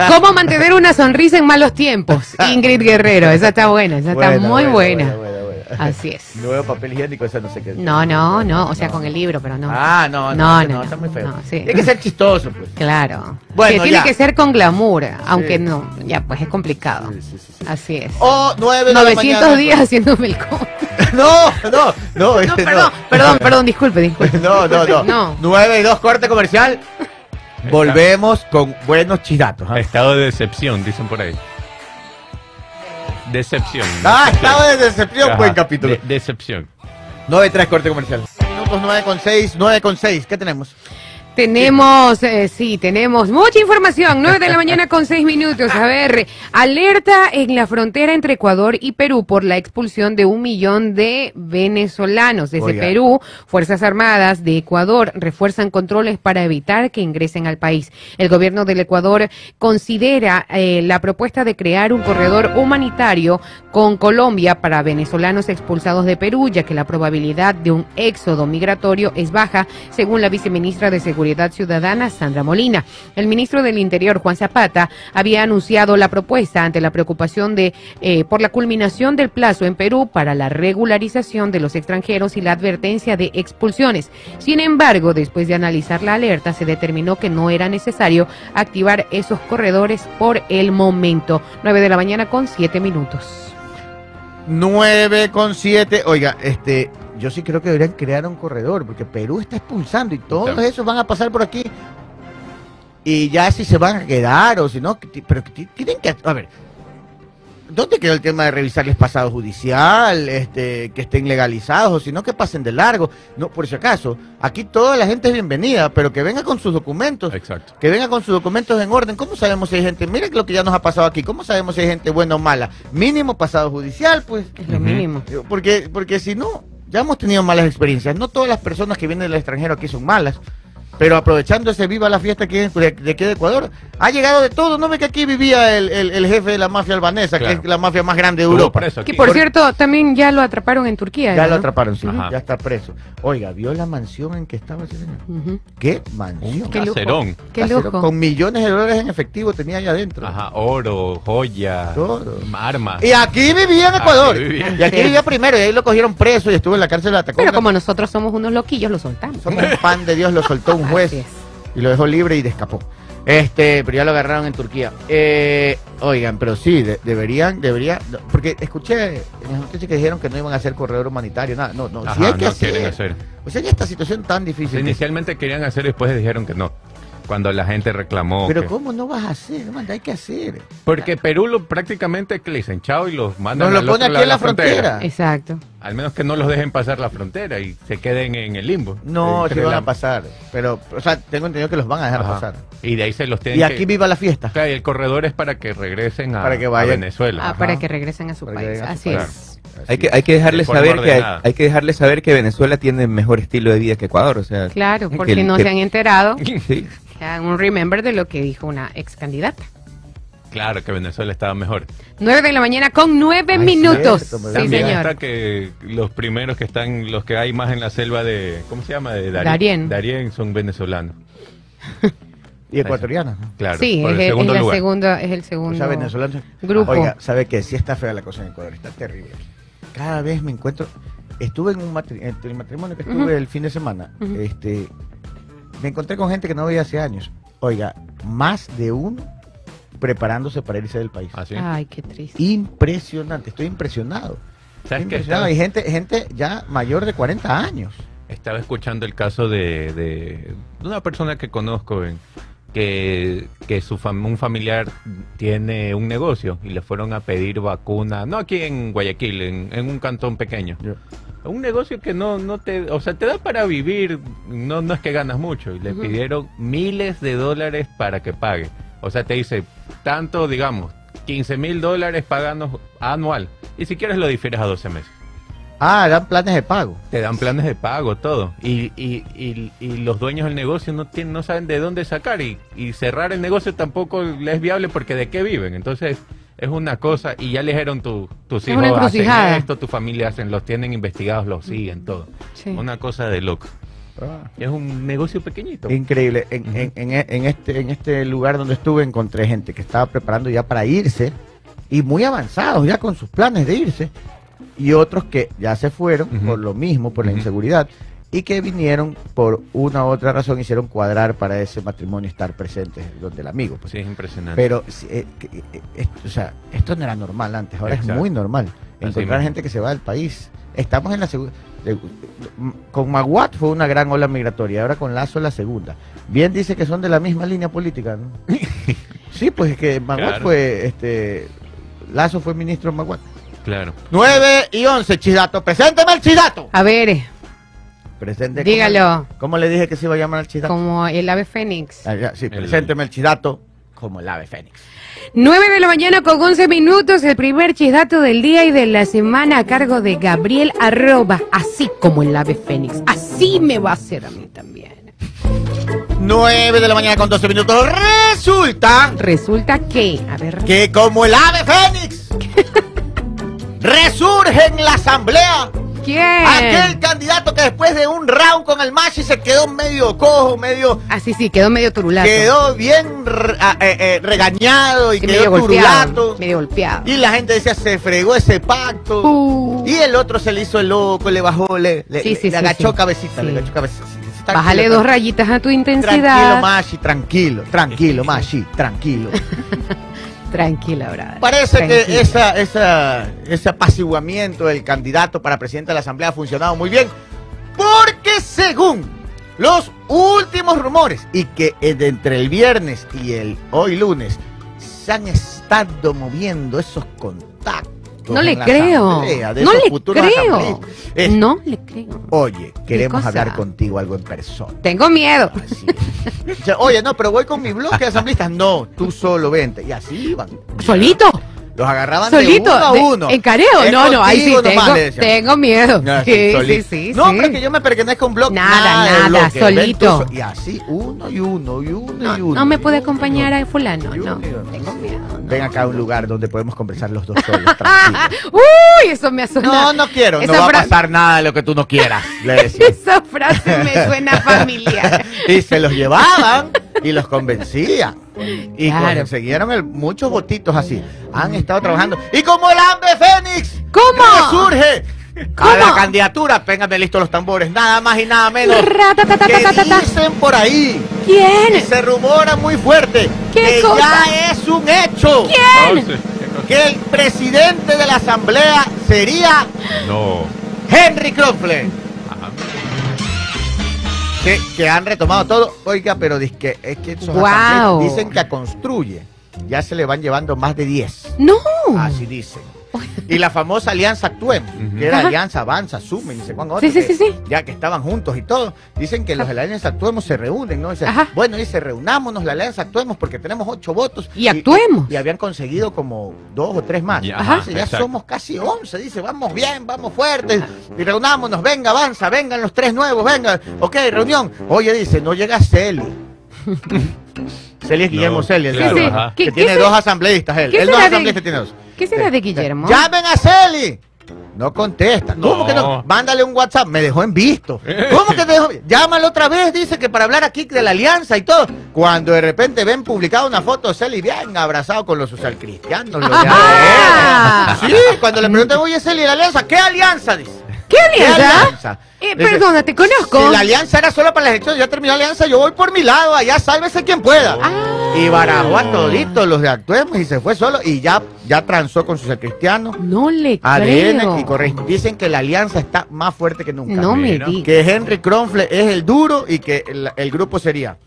¿Cómo mantener una sonrisa en malos tiempos? Ingrid Guerrero, esa está buena, esa está Buena, muy buena, buena. Así es. Nuevo papel higiénico, eso no sé qué. No, no, no, o sea, con el libro, pero no. Ah, no, no, No, no, no, no, está muy feo. no, sí. Tiene que ser chistoso, pues. Claro. Bueno, que tiene ya. que ser con glamour, aunque Sí. no, ya pues es complicado. Sí, sí, sí, sí. Así es. O nueve de la 900 mañana. días haciéndome el co- No, no, no. No, este perdón, perdón, perdón, disculpe, disculpe. No, no, no. No. 9 y 2, corte comercial. Volvemos con buenos chidatos. ¿ah? Estado de decepción, dicen por ahí. Decepción. Ah, decepción. estado de decepción, Ajá, buen capítulo. de- decepción. 9 3, corte comercial. Minutos 9 con 6, 9 con 6. ¿Qué tenemos? Tenemos, eh, sí, tenemos mucha información. 9 de la mañana con 6 minutos. A ver, alerta en la frontera entre Ecuador y Perú por la expulsión de un millón de venezolanos. Desde Oiga. Perú, Fuerzas Armadas de Ecuador refuerzan controles para evitar que ingresen al país. El gobierno del Ecuador considera eh, la propuesta de crear un corredor humanitario con Colombia para venezolanos expulsados de Perú, ya que la probabilidad de un éxodo migratorio es baja, según la viceministra de Seguridad Ciudadana, Sandra Molina. El ministro del Interior, Juan Zapata, había anunciado la propuesta ante la preocupación de eh, por la culminación del plazo en Perú para la regularización de los extranjeros y la advertencia de expulsiones. Sin embargo, después de analizar la alerta, se determinó que no era necesario activar esos corredores por el momento. 9 de la mañana con 7 minutos. 9 con 7. Oiga, este, yo sí creo que deberían crear un corredor, porque Perú está expulsando y todos esos van a pasar por aquí. Y ya si se van a quedar o si no, pero tienen que... A ver, ¿dónde quedó el tema de revisarles pasado judicial, este, que estén legalizados o si no, que pasen de largo? No, por si acaso, aquí toda la gente es bienvenida, pero que venga con sus documentos. Exacto. Que venga con sus documentos en orden. ¿Cómo sabemos si hay gente? Mira lo que ya nos ha pasado aquí. ¿Cómo sabemos si hay gente buena o mala? Mínimo pasado judicial, pues. Es lo mínimo. Porque, porque si no, ya hemos tenido malas experiencias. No todas las personas que vienen del extranjero aquí son malas. Pero aprovechando ese viva la fiesta que es de, de aquí de Ecuador, ha llegado de todo. ¿No ve que aquí vivía el, el- el jefe de la mafia albanesa, Claro. que es la mafia más grande de Europa? Que aquí. por cierto, también ya lo atraparon en Turquía. Ya lo atraparon, sí. Ajá. Ya está preso. Oiga, ¿vio la mansión en que estaba ese señor? ¿Qué mansión? Qué lujo. Qué lujo. Con millones de dólares en efectivo tenía allá adentro. Ajá, oro, joya, Todo. armas. Y aquí vivía en Ecuador. Aquí vivía. Y aquí vivía primero y ahí lo cogieron preso y estuvo en la cárcel de Atacama. Pero como nosotros somos unos loquillos, lo soltamos. Somos un pan de Dios, lo soltó un juez Así es. y lo dejó libre y escapó. Este, pero ya lo agarraron en Turquía. Eh, oigan, pero sí, de- deberían, debería, no, porque escuché en las noticias que dijeron que no iban a hacer corredor humanitario, nada, no, no, Ajá, sí hay que no hacer. quieren hacer. O sea, ya esta situación tan difícil. Inicialmente querían hacer y después dijeron que no. Cuando la gente reclamó. pero que- cómo no vas a hacer, man, hay que hacer. Porque Perú lo, prácticamente que le dicen chao y los mandan Nos lo pone aquí en la frontera. Exacto. Al menos que no los dejen pasar la frontera y se queden en el limbo. No, Entre sí van la- a pasar, pero, o sea, tengo entendido que los van a dejar Ajá. pasar. Y de ahí se los tienen Y que- aquí viva la fiesta. Claro, y el corredor es para que regresen a, Para que a vayan. Venezuela. Ah, Ajá. para que regresen a su Para país. vengan a su Así país. es. Hay que, hay que dejarles saber que hay, que dejarles saber que Venezuela tiene mejor estilo de vida que Ecuador, o sea, Claro, que- porque no que- se han enterado. sí. Que un remember de lo que dijo una ex candidata. Claro que Venezuela estaba mejor. 9 de la mañana con 9 Ay, minutos. cierto, me sí, También También señor. está que los primeros que están, los que hay más en la selva de, ¿cómo se llama? De Darién. Darién son venezolanos. Y ecuatoriana. ¿no? Claro, sí, es el segundo es la lugar. segunda, es el O segundo. sea, venezolanos. grupo. Oiga, ¿sabe qué? Sí está fea la cosa en Ecuador, está terrible. Cada vez me encuentro. Estuve en un matri- en el matrimonio que estuve el fin de semana. Este. Me encontré con gente que no veía hace años. Oiga, más de uno preparándose para irse del país. Así. Ay, qué triste. Impresionante, estoy impresionado. ¿Sabes qué? Impresionado. Hay gente, gente ya mayor de 40 años. estaba escuchando el caso de, de- de una persona que conozco en- que, que su fam- un familiar tiene un negocio y le fueron a pedir vacuna, no aquí en Guayaquil, en, en un cantón pequeño. Un negocio que no, no te, o sea, te da para vivir, no, no es que ganas mucho. Y le pidieron miles de dólares para que pague. O sea, te dice, tanto, digamos, 15 mil dólares pagando anual. Y si quieres lo difieres a 12 meses. Ah, dan planes de pago. Te dan planes de pago, todo. Y, y, y, y los dueños del negocio no tienen, no saben de dónde sacar. Y, y cerrar el negocio tampoco les es viable porque de qué viven. Entonces, es una cosa. Y ya le dijeron tu, tus hijos hacen esto, tu familia hacen, los tienen investigados, los siguen, todo. Sí. Una cosa de loco. Es un negocio pequeñito. Increíble. En, en- en- en este, en este lugar donde estuve encontré gente que estaba preparando ya para irse y muy avanzados ya con sus planes de irse y otros que ya se fueron por lo mismo, por la inseguridad y que vinieron por una u otra razón, hicieron cuadrar para ese matrimonio estar presentes donde el amigo. pues. Sí, es impresionante. Pero, eh, eh, eh, o sea, esto no era normal antes, ahora es muy normal encontrar gente que se va del país. Estamos en la segunda. Con Maguat fue una gran ola migratoria, ahora con Lazo la segunda. Bien dice que son de la misma línea política, ¿no? sí, pues es que Maguat Claro. fue, este, Lazo fue ministro de Maguat. Claro. 9 y 11, Chidato, presénteme el Chidato. A ver, eh, Presente, Dígalo. ¿cómo, cómo le dije que se iba a llamar el Chidato? como el ave fénix. Ah, ya, sí, El- presénteme el Chidato como el ave fénix. 9 de la mañana con 11 minutos, el primer chisdato del día y de la semana a cargo de Gabriel Arroba, así como el ave fénix. Así me va a hacer a mí también. 9 de la mañana con 12 minutos. Resulta Resulta que, a ver, que como el ave fénix resurge en la asamblea ¿quién? aquel candidato que después de un round con el machi se quedó medio cojo, medio Ah, sí, sí, quedó medio turulato. quedó bien re- ah, eh, eh, regañado y Sí, quedó medio golpeado. turulato Medio golpeado. y la gente decía se fregó ese pacto Uh. y el otro se le hizo el loco, le bajó, le, le- Sí, sí, le sí, agachó cabecita, le agachó cabecita. Bájale dos rayitas a tu Tranquilo, intensidad. Machi, tranquilo, tranquilo, Machi, tranquilo. Tranquila, brother. Parece Tranquila. que esa, esa, ese apaciguamiento del candidato para presidente de la Asamblea ha funcionado muy bien, porque según los últimos rumores, y que entre el viernes y el hoy lunes se han estado moviendo esos contactos. No en le la creo. asamblea, de No esos le futuros creo. Es, No le creo. Oye, queremos hablar contigo algo en persona. Tengo miedo. Así. Oye, no, pero voy con mi bloque de asambleístas. No, tú solo vente. Y así iban. ¿Solito? Los agarraban ¿Solito? de uno a De-. ¿En careo? Es No, no, ahí sí, tengo, miedo. No, Sí, sí, solito. sí. No, sí. pero que yo me pertenezco a un bloque. Nada, nada, bloque. Solito. Y así, uno y uno y uno No, y uno. no me puede acompañar a fulano, no. Tengo miedo. Ven acá a un lugar donde podemos conversar los dos solos. Uy, eso me suena. No, no quiero, no va a pasar nada de lo que tú no quieras, le decía. Esa frase me suena familiar. y se los llevaban y los convencían. Y Claro. consiguieron el- muchos votitos así. Han estado trabajando. Y como el hambre Fénix ¿Cómo? ¿Cómo? a la candidatura, péngame listos los tambores, nada más y nada menos. que dicen por ahí y ¿Quién? se rumora muy fuerte ¿Qué que cosa? ya es un hecho ¿Quién? que el presidente de la asamblea sería No. Henry Crockford. Que, que han retomado todo. Oiga, pero dice que, es que esos asambleístas dicen que a construye. Ya se le van llevando más de 10. No. Así dicen. Y la famosa Alianza Actuemos, Ujú. que era Ajá. Alianza Avanza, Sumen, y sé cuándo Sí, sí, sí, sí. Ya que estaban juntos y todo. Dicen que los de la Alianza Actuemos se reúnen, ¿no? Dicen, bueno, dice, reunámonos la Alianza Actuemos porque tenemos ocho votos. Y actuemos. Y, habían conseguido como dos o tres más. Ya, Ajá. Dice, ya exacto. somos casi 11, dice, vamos bien, vamos fuertes. Y reunámonos, venga, avanza, vengan los tres nuevos, venga. Ok, reunión. Oye, dice, no llega Celi. Celi es Guillermo No, Celi, el claro, que ¿Qué- tiene se- dos asambleístas él. Él no es asambleísta, tiene dos. ¿Qué será de Guillermo? ¡Llamen a Celi! No contesta. ¿Cómo No. que no? Mándale un WhatsApp. Me dejó en visto. ¿Cómo que te dejó? Llámalo otra vez. Dice que para hablar aquí de la alianza y todo. Cuando de repente ven publicada una foto de Celi bien abrazado con los socialcristianos. los de Ah. ADN. Sí, cuando le preguntan, oye, Celi, ¿la alianza? ¿Qué alianza? Dice. ¿Qué alianza? alianza? Eh, perdona, te conozco. Si la alianza era solo para las elecciones, ya terminó la alianza, yo voy por mi lado, allá sálvese quien pueda. Ah. Y barajó a toditos los de Actuemos y se fue solo y ya, ya transó con sus cristianos. No le ADN creo. y Correa. Dicen que la alianza está más fuerte que nunca. No me digas. Que Henry Kronfle es el duro y que el, el grupo sería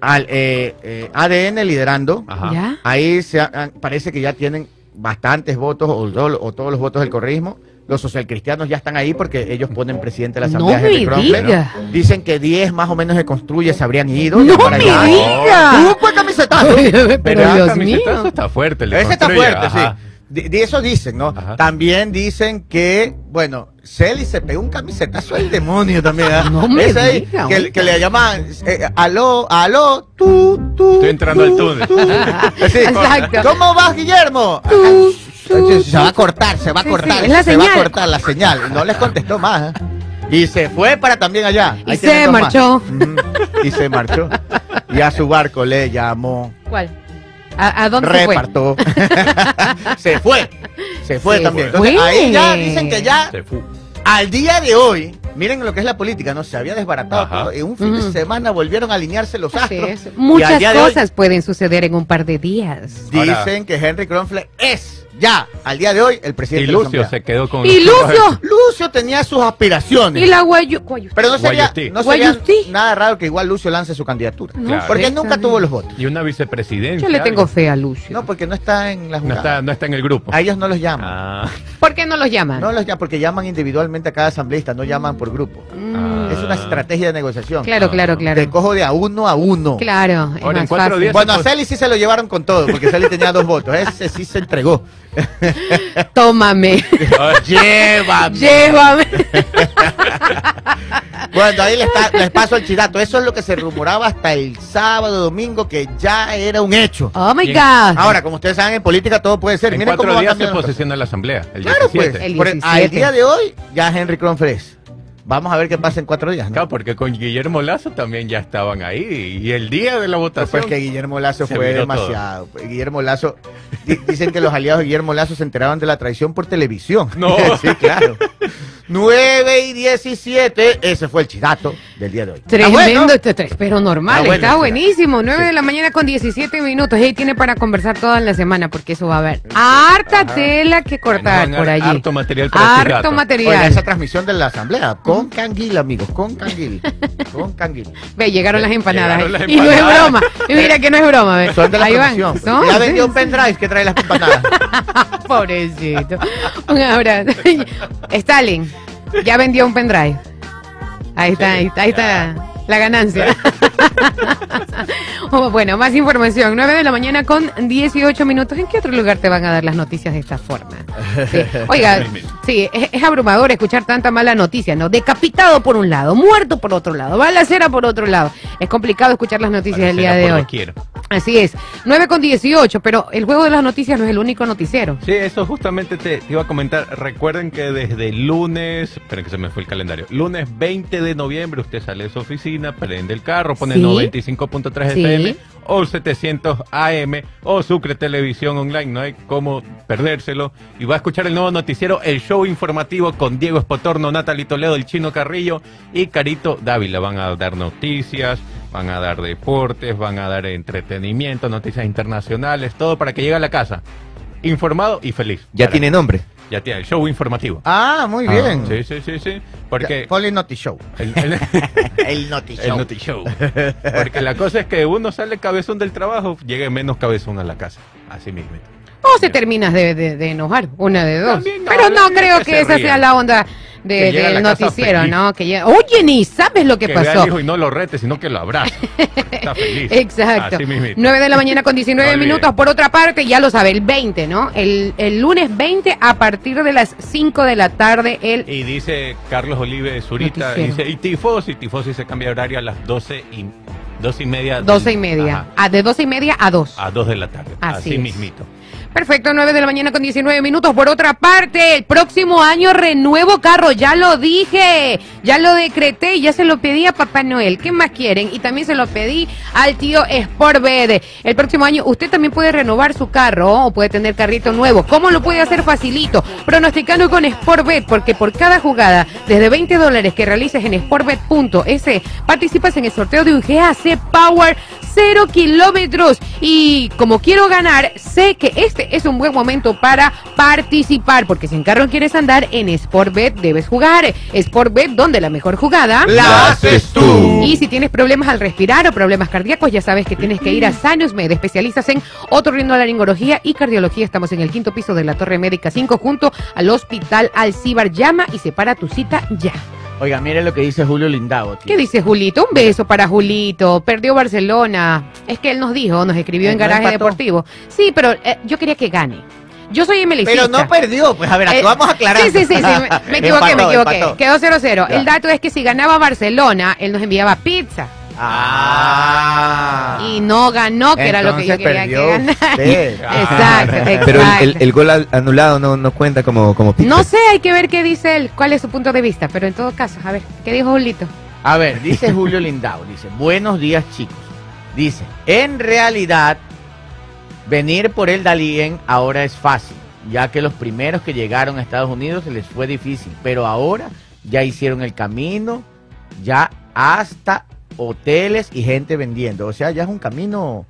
al, eh, eh, ADN liderando. Ajá. ¿Ya? Ahí se parece que ya tienen bastantes votos o todos los votos del correísmo. Los socialcristianos ya están ahí porque ellos ponen presidente de la No Asamblea me Henry diga. Dicen que 10 más o menos se construye, se habrían ido. No me allá. diga. ¡Uh, pues camisetazo! Pero Pero Dios camisetazo mío. está fuerte. Ese está fuerte, ajá. sí. De, de eso dicen, ¿no? Ajá. También dicen que, bueno, Celi se pegó un camisetazo al demonio también. ¿ah? No me Ese ahí, diga, que, le llamaban, eh, aló, aló, tú, tú. Estoy entrando tú, al túnel. tú. Sí. Exacto. ¿Cómo vas, Guillermo? Tú, Se va a cortar, se va a cortar, sí, es la se va a señal. cortar la señal. No les contestó más. ¿eh? Y se fue para también allá. Y Ahí se marchó. Y se marchó. Y a su barco le llamó ¿Cuál? ¿A, a dónde se fue? repartó. se fue. Se fue Se también. fue. Entonces, ahí ya dicen que ya Se fu- al día de hoy, miren lo que es la política, ¿no? Se había desbaratado Ajá. todo. En un fin de semana volvieron a alinearse los astros. Muchas hoy cosas pueden suceder en un par de días. Ahora- Dicen que Henry Kronfle es ya, al día de hoy, el Y presidente de la Lucio se quedó con. ¡Y Lucio! Lucio tenía sus aspiraciones. Y la guayu... guayu- Pero no sería, no sería nada raro que igual Lucio lance su candidatura. No Claro. Porque nunca tuvo los votos. Y una vicepresidencia. Yo le tengo fe a Lucio. No, porque no está en la No jugada. está, no está en el grupo. A ellos no los llaman. Ah, ¿Por qué no los llaman? No los llaman porque llaman individualmente a cada asambleísta, no llaman por grupo. Mm, Es una estrategia de negociación. Claro, claro, Te claro. cojo de a uno a uno. Claro, es Ahora, en más cuatro fácil. días- Bueno, a Celi sí se lo llevaron con todo, porque Celi tenía dos votos. Ese sí se entregó. Tómame, Llévame. llévame. Bueno, ahí les, les paso el chidato. Eso es lo que se rumoraba hasta el sábado, domingo, que ya era un hecho. Oh my Bien. God. Ahora, como ustedes saben, en política todo puede ser. en Miren cómo cuatro días se posesiona la asamblea. El Claro, pues. 17. El Por el- 17. al día de hoy, ya Henry Kronfle es. Vamos a ver qué pasa en cuatro días. ¿no? Claro, porque con Guillermo Lazo también ya estaban ahí. Y el día de la Pues, votación. que Guillermo Lazo fue demasiado. Guillermo Lazo, di- dicen que los aliados de Guillermo Lazo se enteraban de la traición por televisión. No. sí, claro. 9 y 17, ese fue el chidato del día de hoy. Tremendo, Ah, bueno. este tres, pero normal, Ah, bueno, está buenísimo. 9 Sí. de la mañana con 17 minutos. Y ahí tiene para conversar toda la semana, porque eso va a haber harta tela que cortar por allí. harto material para ese Harto material. Oiga, esa transmisión de la asamblea, con canguil, amigos, con canguil. Con canguil. Ve, llegaron las empanadas. Llegaron las Y no es broma. Y mira que no es broma, ve. Son de la Ahí van. promoción. Son, Ya vendió un pendrive que trae las empanadas. Pobrecito. Un abrazo. Stalin, ya vendió un pendrive. Ahí está, ahí está, ahí está la ganancia. Oh, bueno, más información. 9 de la mañana con 18 minutos. ¿En qué otro lugar te van a dar las noticias de esta forma? Sí. Oiga, sí, es, es abrumador escuchar tanta mala noticia, ¿no? Decapitado por un lado, muerto por otro lado, balacera por otro lado. Es complicado escuchar las noticias del día de hoy. doquier. Así es. 9 con 18, pero el juego de las noticias no es el único noticiero. Sí, eso justamente te, te iba a comentar. Recuerden que desde el lunes, esperen que se me fue el calendario, lunes 20 de noviembre usted sale de su oficina, prende el carro, pone Sí. 95.3 Sí. FM o 700 AM o Sucre Televisión Online, no hay cómo perdérselo. Y va a escuchar el nuevo noticiero, el show informativo con Diego Espotorno, Natalie Toledo, el Chino Carrillo y Carito Dávila. Van a dar noticias, van a dar deportes, van a dar entretenimiento, noticias internacionales, todo para que llegue a la casa informado y feliz. Ya Para- tiene nombre. Ya tiene el show informativo. Ah, muy bien. Sí, sí, sí, sí. Porque Ya, Ponle el Noti Show. el, el- El Noti el Show. Noti Show. Porque la cosa es que uno sale cabezón del trabajo, llegue menos cabezón a la casa. Así mismo. O se terminas de, de- de enojar, una de dos. También, no, Pero no creo que, esa sea la onda de- del noticiero. ¿no? Que llega- Oye, ni sabes lo que, Que vea pasó. al hijo y no lo rete, sino que lo abraza. Está feliz. Exacto. Así mismo. 9 de la mañana con 19 No minutos. Por otra parte, ya lo sabe, el 20, ¿no? El, el lunes 20 a partir de las 5 de la tarde, el... Y dice Carlos Olive Zurita, Noticiero. dice, y Tifosi, Tifosi se cambia de horario a las 12 y, 12 y media. del- 12 y media. Ajá, Ah, de 12 y media a 2. a 2 de la tarde. Así Así, mismito. Perfecto, 9 de la mañana con 19 minutos. Por otra parte, el próximo año renuevo carro, ya lo dije, ya lo decreté y ya se lo pedí a Papá Noel. ¿Qué más quieren? Y también se lo pedí al tío Sportbed. El próximo año usted también puede renovar su carro o puede tener carrito nuevo. ¿Cómo lo puede hacer facilito? Pronosticando con Sportbet, porque por cada jugada, desde 20 dólares que realices en sportbet.es, participas en el sorteo de un GAC Power 0 kilómetros. Y como quiero ganar, sé que este es un buen momento para participar, porque si en carro quieres andar, en Sportbet debes jugar. Sportbet, donde la mejor jugada La haces tú. Y si tienes problemas al respirar o problemas cardíacos, ya sabes que tienes que ir a Sanus Med, especialistas en otorrinolaringología y cardiología. Estamos en el quinto piso de la Torre Médica 5 junto al Hospital Alcibar. Llama y separa tu cita ya. Oiga, mire lo que dice Julio Lindavo. tío. ¿Qué dice Julito? Un beso para Julito. Perdió Barcelona. Es que él nos dijo, nos escribió en ¿no Garaje empató? Deportivo. Sí, pero eh, yo quería que gane. Yo soy MLCista. Pero no perdió. Pues a ver, Eh, vamos a aclarar. Sí, sí, sí, sí, me, me equivoqué, me equivoqué. empató. Quedó 0-0. Ya. El dato es que si ganaba Barcelona, él nos enviaba pizza. Ah. Y no ganó, que era lo que yo quería que ganara. usted. Exacto, exacto. Pero el, el- el gol anulado no, no cuenta como, como pizza. No sé, hay que ver qué dice él, cuál es su punto de vista, pero en todo caso, a ver, ¿qué dijo Julito? A ver, dice Julio Lindau, dice, buenos días chicos. Dice, en realidad, venir por el Dalien ahora es fácil, ya que los primeros que llegaron a Estados Unidos se les fue difícil, pero ahora ya hicieron el camino, ya hasta hoteles y gente vendiendo. O sea, ya es un camino,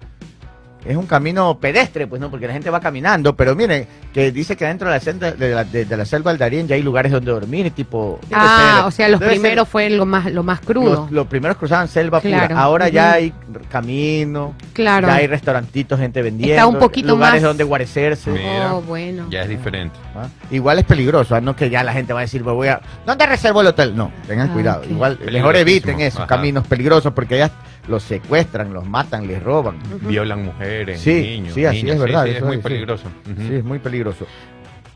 es un camino pedestre, pues no, porque la gente va caminando, pero miren, que dice que dentro de la, selva- de la, de- de la selva del Darién ya hay lugares donde dormir, tipo... Ah, ser- o sea, los debe ser- primeros fue lo más, lo más crudo. los, los primeros cruzaban selva Claro, pura. Ahora ya hay camino, claro. ya hay restaurantitos, gente vendiendo. Está un poquito lugares más- donde guarecerse. Mira. Oh, bueno. Ya es diferente. ¿ah? Igual es peligroso, ¿ah? no que ya la gente va a decir, me voy a... ¿Dónde reservo el hotel? No, tengan Ah, cuidado. Igual, mejor eviten esos ajá. caminos peligrosos porque ya los secuestran, los matan, les roban. Violan mujeres, Sí, niños. sí, así niñas. es verdad, Sí, es muy es, sí. peligroso. Sí, es muy peligroso.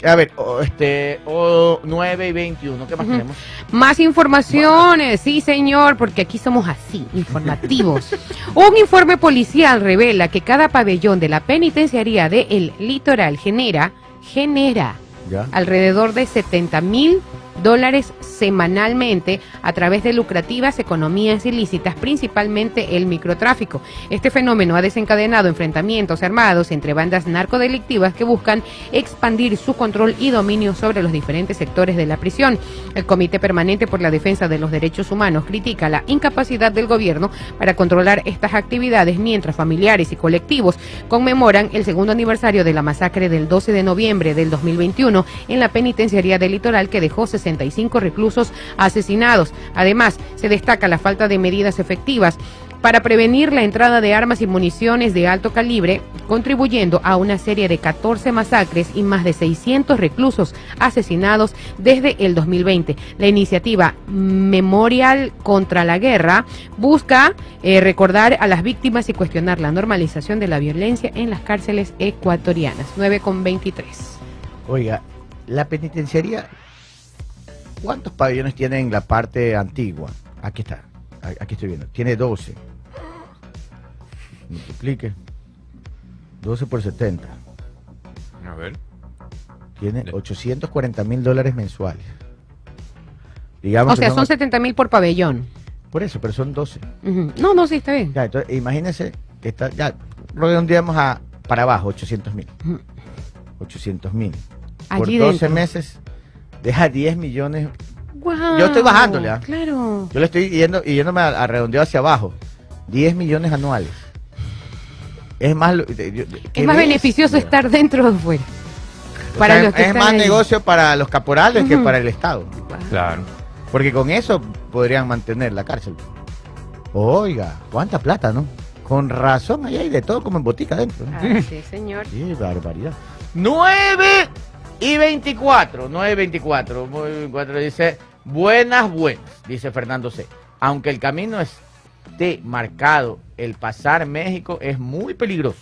A ver, este, o 9 y 21, ¿qué más tenemos? Más informaciones, sí señor, porque aquí somos así, informativos. Un informe policial revela que cada pabellón de la penitenciaría de El Litoral genera, genera Ya. alrededor de 70 mil dólares semanalmente a través de lucrativas economías ilícitas, principalmente el microtráfico. Este fenómeno ha desencadenado enfrentamientos armados entre bandas narcodelictivas que buscan expandir su control y dominio sobre los diferentes sectores de la prisión. El Comité Permanente por la Defensa de los Derechos Humanos critica la incapacidad del gobierno para controlar estas actividades mientras familiares y colectivos conmemoran el segundo aniversario de la masacre del 12 de noviembre del 2021 en la penitenciaría del litoral que dejó 65 reclusos asesinados. Además, se destaca la falta de medidas efectivas para prevenir la entrada de armas y municiones de alto calibre, contribuyendo a una serie de 14 masacres y más de 600 reclusos asesinados desde el 2020. La iniciativa Memorial contra la Guerra busca eh, recordar a las víctimas y cuestionar la normalización de la violencia en las cárceles ecuatorianas. 9 con 23. Oiga, la penitenciaría, ¿cuántos pabellones tiene en la parte antigua? Aquí está, aquí estoy viendo. Tiene 12. Multiplique. 12 por 70. A ver. Tiene 840 mil dólares mensuales. Digamos O sea, son- son 70 mil por pabellón. Por eso, pero son 12. Ujú. No, no, sí, está bien. Ya, entonces, imagínense que está, ya, redondeamos a, para abajo, 800 mil. Ujú. 800 mil. Por Allí 12 dentro. meses, deja 10 millones Guau, Yo estoy bajándole, ¿ah? Claro. Yo le estoy yendo, y yéndome a, a redondeo hacia abajo. 10 millones anuales. Es más, lo- de- yo- qué Es más beneficioso estar dentro o fuera. O Para sea, los que es están más ahí. negocio para los caporales que Ujú. para el Estado. Claro. Porque con eso podrían mantener la cárcel. Oiga, cuánta plata, ¿no? Con razón, ahí hay de todo como en botica dentro. ¿no? Ah, sí, señor. Sí, barbaridad. 9 y 24. 9 y 24. Muy 24 dice, buenas, buenas, dice Fernando C. Aunque el camino esté marcado, el pasar México es muy peligroso.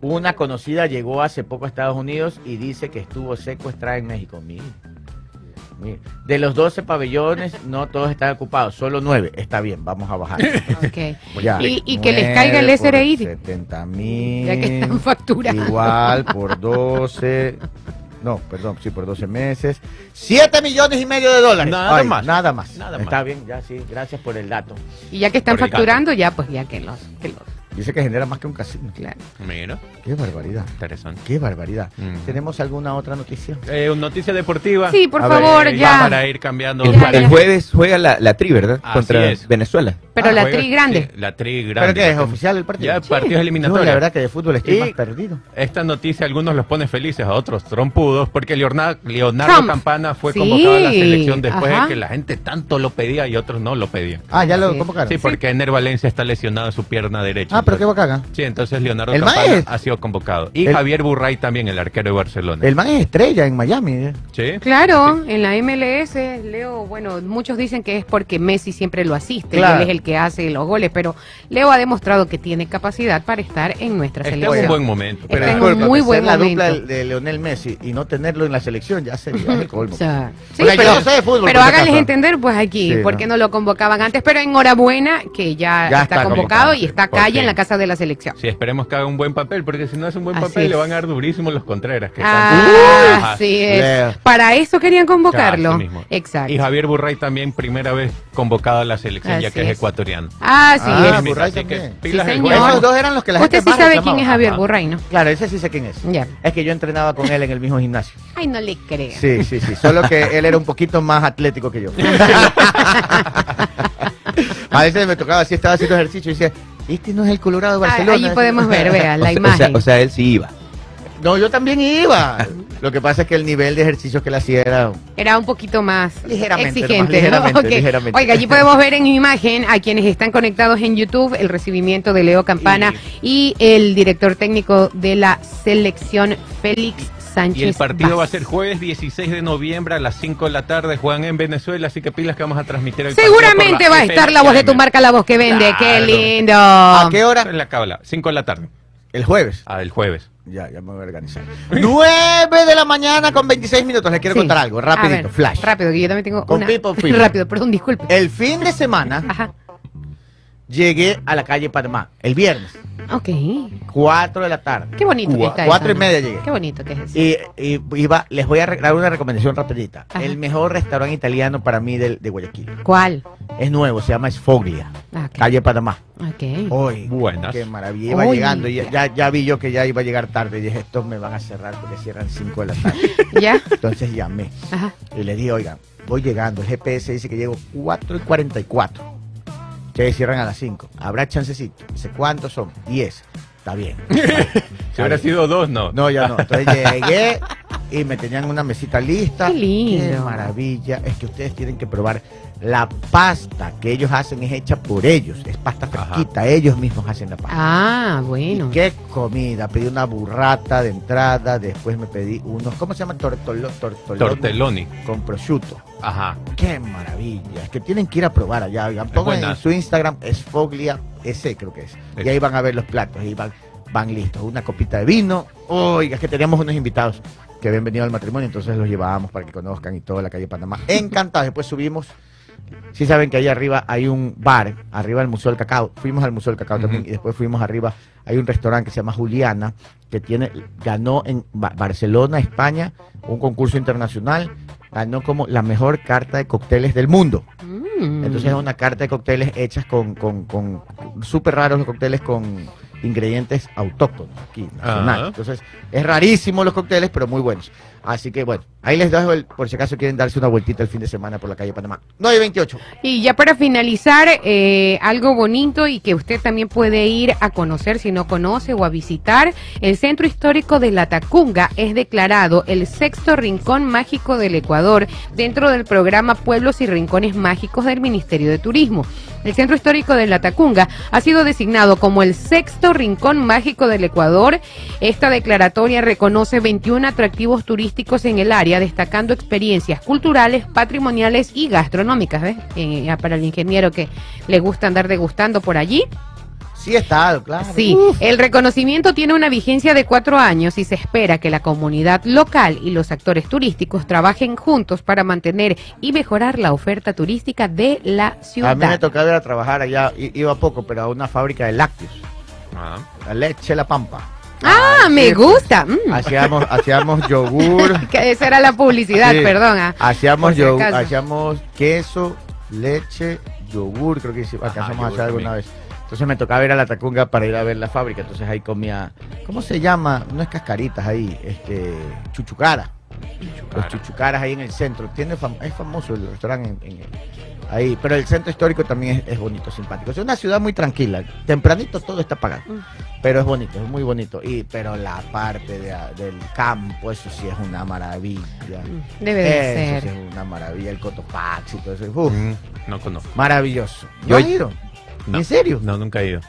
Una conocida llegó hace poco a Estados Unidos y dice que estuvo secuestrada en México. Mire, De los 12 pabellones, no todos están ocupados, solo 9. Está bien, vamos a bajar. Ok. Ya. Y, y que les caiga el SRI. 70 mil. Ya que están facturando. Igual por 12. No, perdón, sí, por 12 meses. 7 millones y medio de dólares. Nada más. Nada más. Nada Está más. bien, ya sí, gracias por el dato. Y ya que están Por facturando, ya pues ya que los, que los, Dice que genera más que un casino. claro. Mira, Qué barbaridad. interesante. Qué barbaridad. Mm. ¿Tenemos alguna otra noticia? Eh, noticia deportiva. Sí, por A favor, ver, ya. Para ir cambiando. El, jueves juega la, la Tri, ¿verdad? Así Contra es. Venezuela. Pero Ah, la juega- tri grande. sí, la tri grande. ¿Pero qué es oficial el partido? Ya, Sí. partidos Yo eliminatorios. la verdad que de fútbol estoy Y- más perdido. Esta noticia a algunos los pone felices, a otros trompudos, porque Leonardo, Leonardo Trump. Campana fue Sí, convocado a la selección después ajá. de que la gente tanto lo pedía y otros no lo pedían. Ah, ya lo convocaron. Sí, porque Ener Valencia está lesionado en su pierna derecha. Ah, pero qué bacán. Sí, entonces Leonardo El Campana ha sido convocado. Y el- Javier Burray también, el arquero de Barcelona. El man es estrella en Miami. ¿eh? Sí. Claro, en la MLS, Leo, bueno, muchos dicen que es porque Messi siempre lo asiste, y él es el que hace los goles, pero Leo ha demostrado que tiene capacidad para estar en nuestra Este es selección. un buen momento. Está Pero en un muy buen la momento. dupla de, Leonel Messi y no tenerlo en la selección ya sería el colmo. O sea, sí, Porque yo pero, no sé de fútbol, pero por si háganles entender, pues aquí, Sí, por no. qué no lo convocaban antes. Pero enhorabuena que ya, Ya está, está convocado convocado, y está calle en fin. La casa de la selección. Sí, esperemos que haga un buen papel, porque si no hace un buen Así papel, es. le van a dar durísimo los Contreras. Que Ah, están- así es. Para eso querían convocarlo. Mismo. Exacto. Y Javier Burray también, primera vez convocado a la selección, ya que es, es. ecuatoriano. Ah, sí Ah, es. Burray Así que también. pilas Sí, señor. juego. Esos dos eran los que la gente Usted sí sabe quién es Javier Ajá. Burray, ¿no? Claro, ese sí sé quién es. Ya. Es que yo entrenaba con él en el mismo gimnasio. Ay, no le creo. Sí, sí, sí. Solo que él era un poquito más atlético que yo. A veces me tocaba así, estaba haciendo ejercicio y decía, este no es el Colorado de Ah, Barcelona. allí podemos ver, vea, O la o, imagen. sea, o sea, él sí iba. No, yo también iba. Lo que pasa es que el nivel de ejercicios que él hacía era... Era un poquito más Ligeramente, exigente. Ok. ligeramente. Oiga, allí podemos ver en imagen a quienes están conectados en YouTube el recibimiento de Leo Campana y, el director técnico de la selección, Félix Sánchez. Y el partido va a ser jueves 16 de noviembre a las 5 de la tarde. Juegan en Venezuela, así que pilas que vamos a transmitir el Seguramente va a estar la voz de tu marca, la voz que vende. ¡Qué lindo! ¿A qué En hora? la cábala, 5 de la tarde. El jueves. Ah, el jueves. Ya, ya me voy a organizar. 9 de la mañana con 26 minutos. Les quiero Sí. contar algo, rapidito, ver, flash. Rápido, que yo también tengo Con una. People Film. Rápido, perdón, disculpe. El fin de semana Ajá. Llegué a la calle Panamá. El viernes, Ok. 4 de la tarde. Qué bonito que está Cuatro y media ¿no? llegué. Qué bonito que es eso. Y, y iba, les voy a dar una recomendación rapidita. Ajá. El mejor restaurante italiano para mí del- de, Guayaquil. ¿Cuál? Es nuevo, se llama Sfoglia, Ah, calle Panamá. Ok. Hoy, Buenas. qué maravilla. Iba Oy. llegando y ya, ya, ya vi yo que ya iba a llegar tarde. Y dije, estos me van a cerrar porque cierran 5 de la tarde. ¿Ya? Entonces llamé Ajá. y le dije, oigan, voy llegando. El GPS dice que llego 4 y 44. Que cierran a las 5. ¿Habrá chancecito? Dice, ¿cuántos son? 10. Está bien. Si hubiera sido dos, no. No, ya no. Entonces llegué y me tenían una mesita lista. Qué lindo. Qué maravilla. Es que ustedes tienen que probar la pasta que ellos hacen es hecha por ellos. Es pasta Ajá. fresquita. Ellos mismos hacen la pasta. Ah, bueno. Y qué comida. Pedí una burrata de entrada. Después me pedí unos, ¿cómo se llama? Tortolo, tortoloni Tortelloni. Con prosciutto. Ajá. Qué maravilla. Es que tienen que ir a probar allá. Oigan, pongan en su Instagram, es Foglia S, creo que es. Y ahí van a ver los platos. Y van, van listos. Una copita de vino. Oiga, es que teníamos unos invitados que habían venido al matrimonio, entonces los llevábamos para que conozcan y toda la calle Panamá. Encantados. Después subimos. Sí saben que ahí arriba hay un bar, arriba del Museo del Cacao. Fuimos al Museo del Cacao también y después fuimos arriba. Hay un restaurante que se llama Juliana, que tiene, ganó en Ba- Barcelona, España, un concurso internacional. Ganó como la mejor carta de cócteles del mundo. Mm. Entonces es una carta de cócteles hechas con, con, con súper raros los cócteles con ingredientes autóctonos aquí, nacionales. Ajá. Entonces es rarísimo los cócteles, pero muy buenos. Así que bueno, ahí les dejo el, por si acaso quieren darse una vueltita el fin de semana por la calle Panamá. 9 y 28. Y ya para finalizar, eh, algo bonito y que usted también puede ir a conocer si no conoce o a visitar, el Centro Histórico de la Tacunga es declarado el sexto rincón mágico del Ecuador dentro del programa Pueblos y Rincones Mágicos del Ministerio de Turismo. El Centro Histórico de la Tacunga ha sido designado como el sexto rincón mágico del Ecuador. Esta declaratoria reconoce 21 atractivos turísticos en el área, destacando experiencias culturales, patrimoniales y gastronómicas. ¿ves? Eh, ya para el ingeniero que le gusta andar degustando por allí. Sí estado, claro. Sí, Uf. el reconocimiento tiene una vigencia de cuatro años y se espera que la comunidad local y los actores turísticos trabajen juntos para mantener y mejorar la oferta turística de la A mí me ciudad. tocaba ir a trabajar allá, iba poco, pero a una fábrica de lácteos, Ah. la leche La Pampa. Ah, me sí, gusta. Mm. Hacíamos, hacíamos yogur. Que esa era la publicidad, Sí. perdón. ah. Hacíamos si yogur, hacíamos queso, leche, yogur, creo que sí, alcanzamos a hacer alguna también. vez. Entonces me tocaba ir a la Tacunga para ir a ver la fábrica, entonces ahí comía, ¿cómo se llama? No es cascaritas ahí, este, chuchucara. Los chuchucaras ahí en el centro. Tiene fam- es famoso el restaurante en- en el- ahí, pero el centro histórico también es, es bonito, simpático. Es una ciudad muy tranquila. Tempranito todo está pagado, Mm. pero es bonito, es muy bonito. Y pero la parte de del campo, eso sí es una maravilla. Mm, Debe de Eso sí es una maravilla, el Cotopaxi y todo eso. Uf, Mm, no conozco. maravilloso. ¿No Yo- has ido? No. ¿En serio? No, nunca he ido.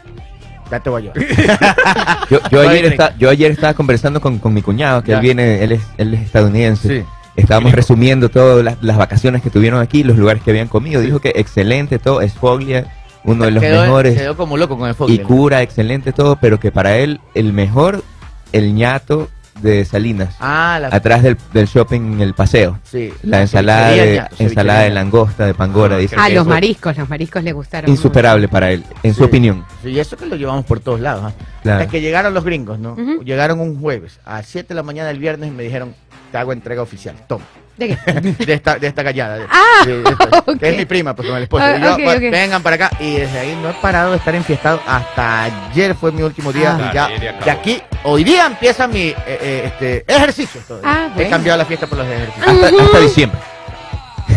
Ya te voy a llevar. Yo, yo ayer, esta- yo ayer estaba conversando con, con mi cuñado, que Ya. él viene, él es, él es estadounidense. Sí. Estábamos resumiendo todas las, las vacaciones que tuvieron aquí, los lugares que habían comido. Dijo que excelente todo, es Foglia, uno de los quedó, mejores. quedó como loco con el y cura, excelente todo, pero que para él el mejor, el ñato de Salinas, Ah, la atrás del, del shopping El Paseo. sí. La ensalada de, ensalada de langosta, de pangora, Ah, dice Ah, los mariscos, los mariscos le gustaron. Insuperable para él, en su opinión. Sí, y eso que lo llevamos por todos lados. ¿ah? Claro. Que llegaron los gringos, ¿no? Llegaron un jueves a 7 de la mañana del viernes y me dijeron, te hago entrega oficial. Toma. ¿De qué? De esta, de esta gallada. de- Ah, de- de esta- ok. Que es mi prima, pues con el esposo. Ah, Y yo, ok, "Bueno, ok. Vengan para acá. Y desde ahí no he parado de estar enfiestado. Hasta ayer fue mi último día. Ah. y ya, de aquí, hoy día empieza mi eh, eh, este, ejercicio. Ah, He cambiado la fiesta por los ejercicios. Hasta, hasta diciembre.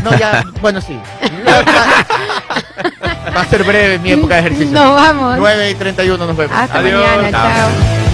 No, ya, bueno, sí. Va a ser breve mi época de ejercicio. Nos vamos. 9 y 31 nos vemos. Hasta Adiós. mañana. Chao. chao.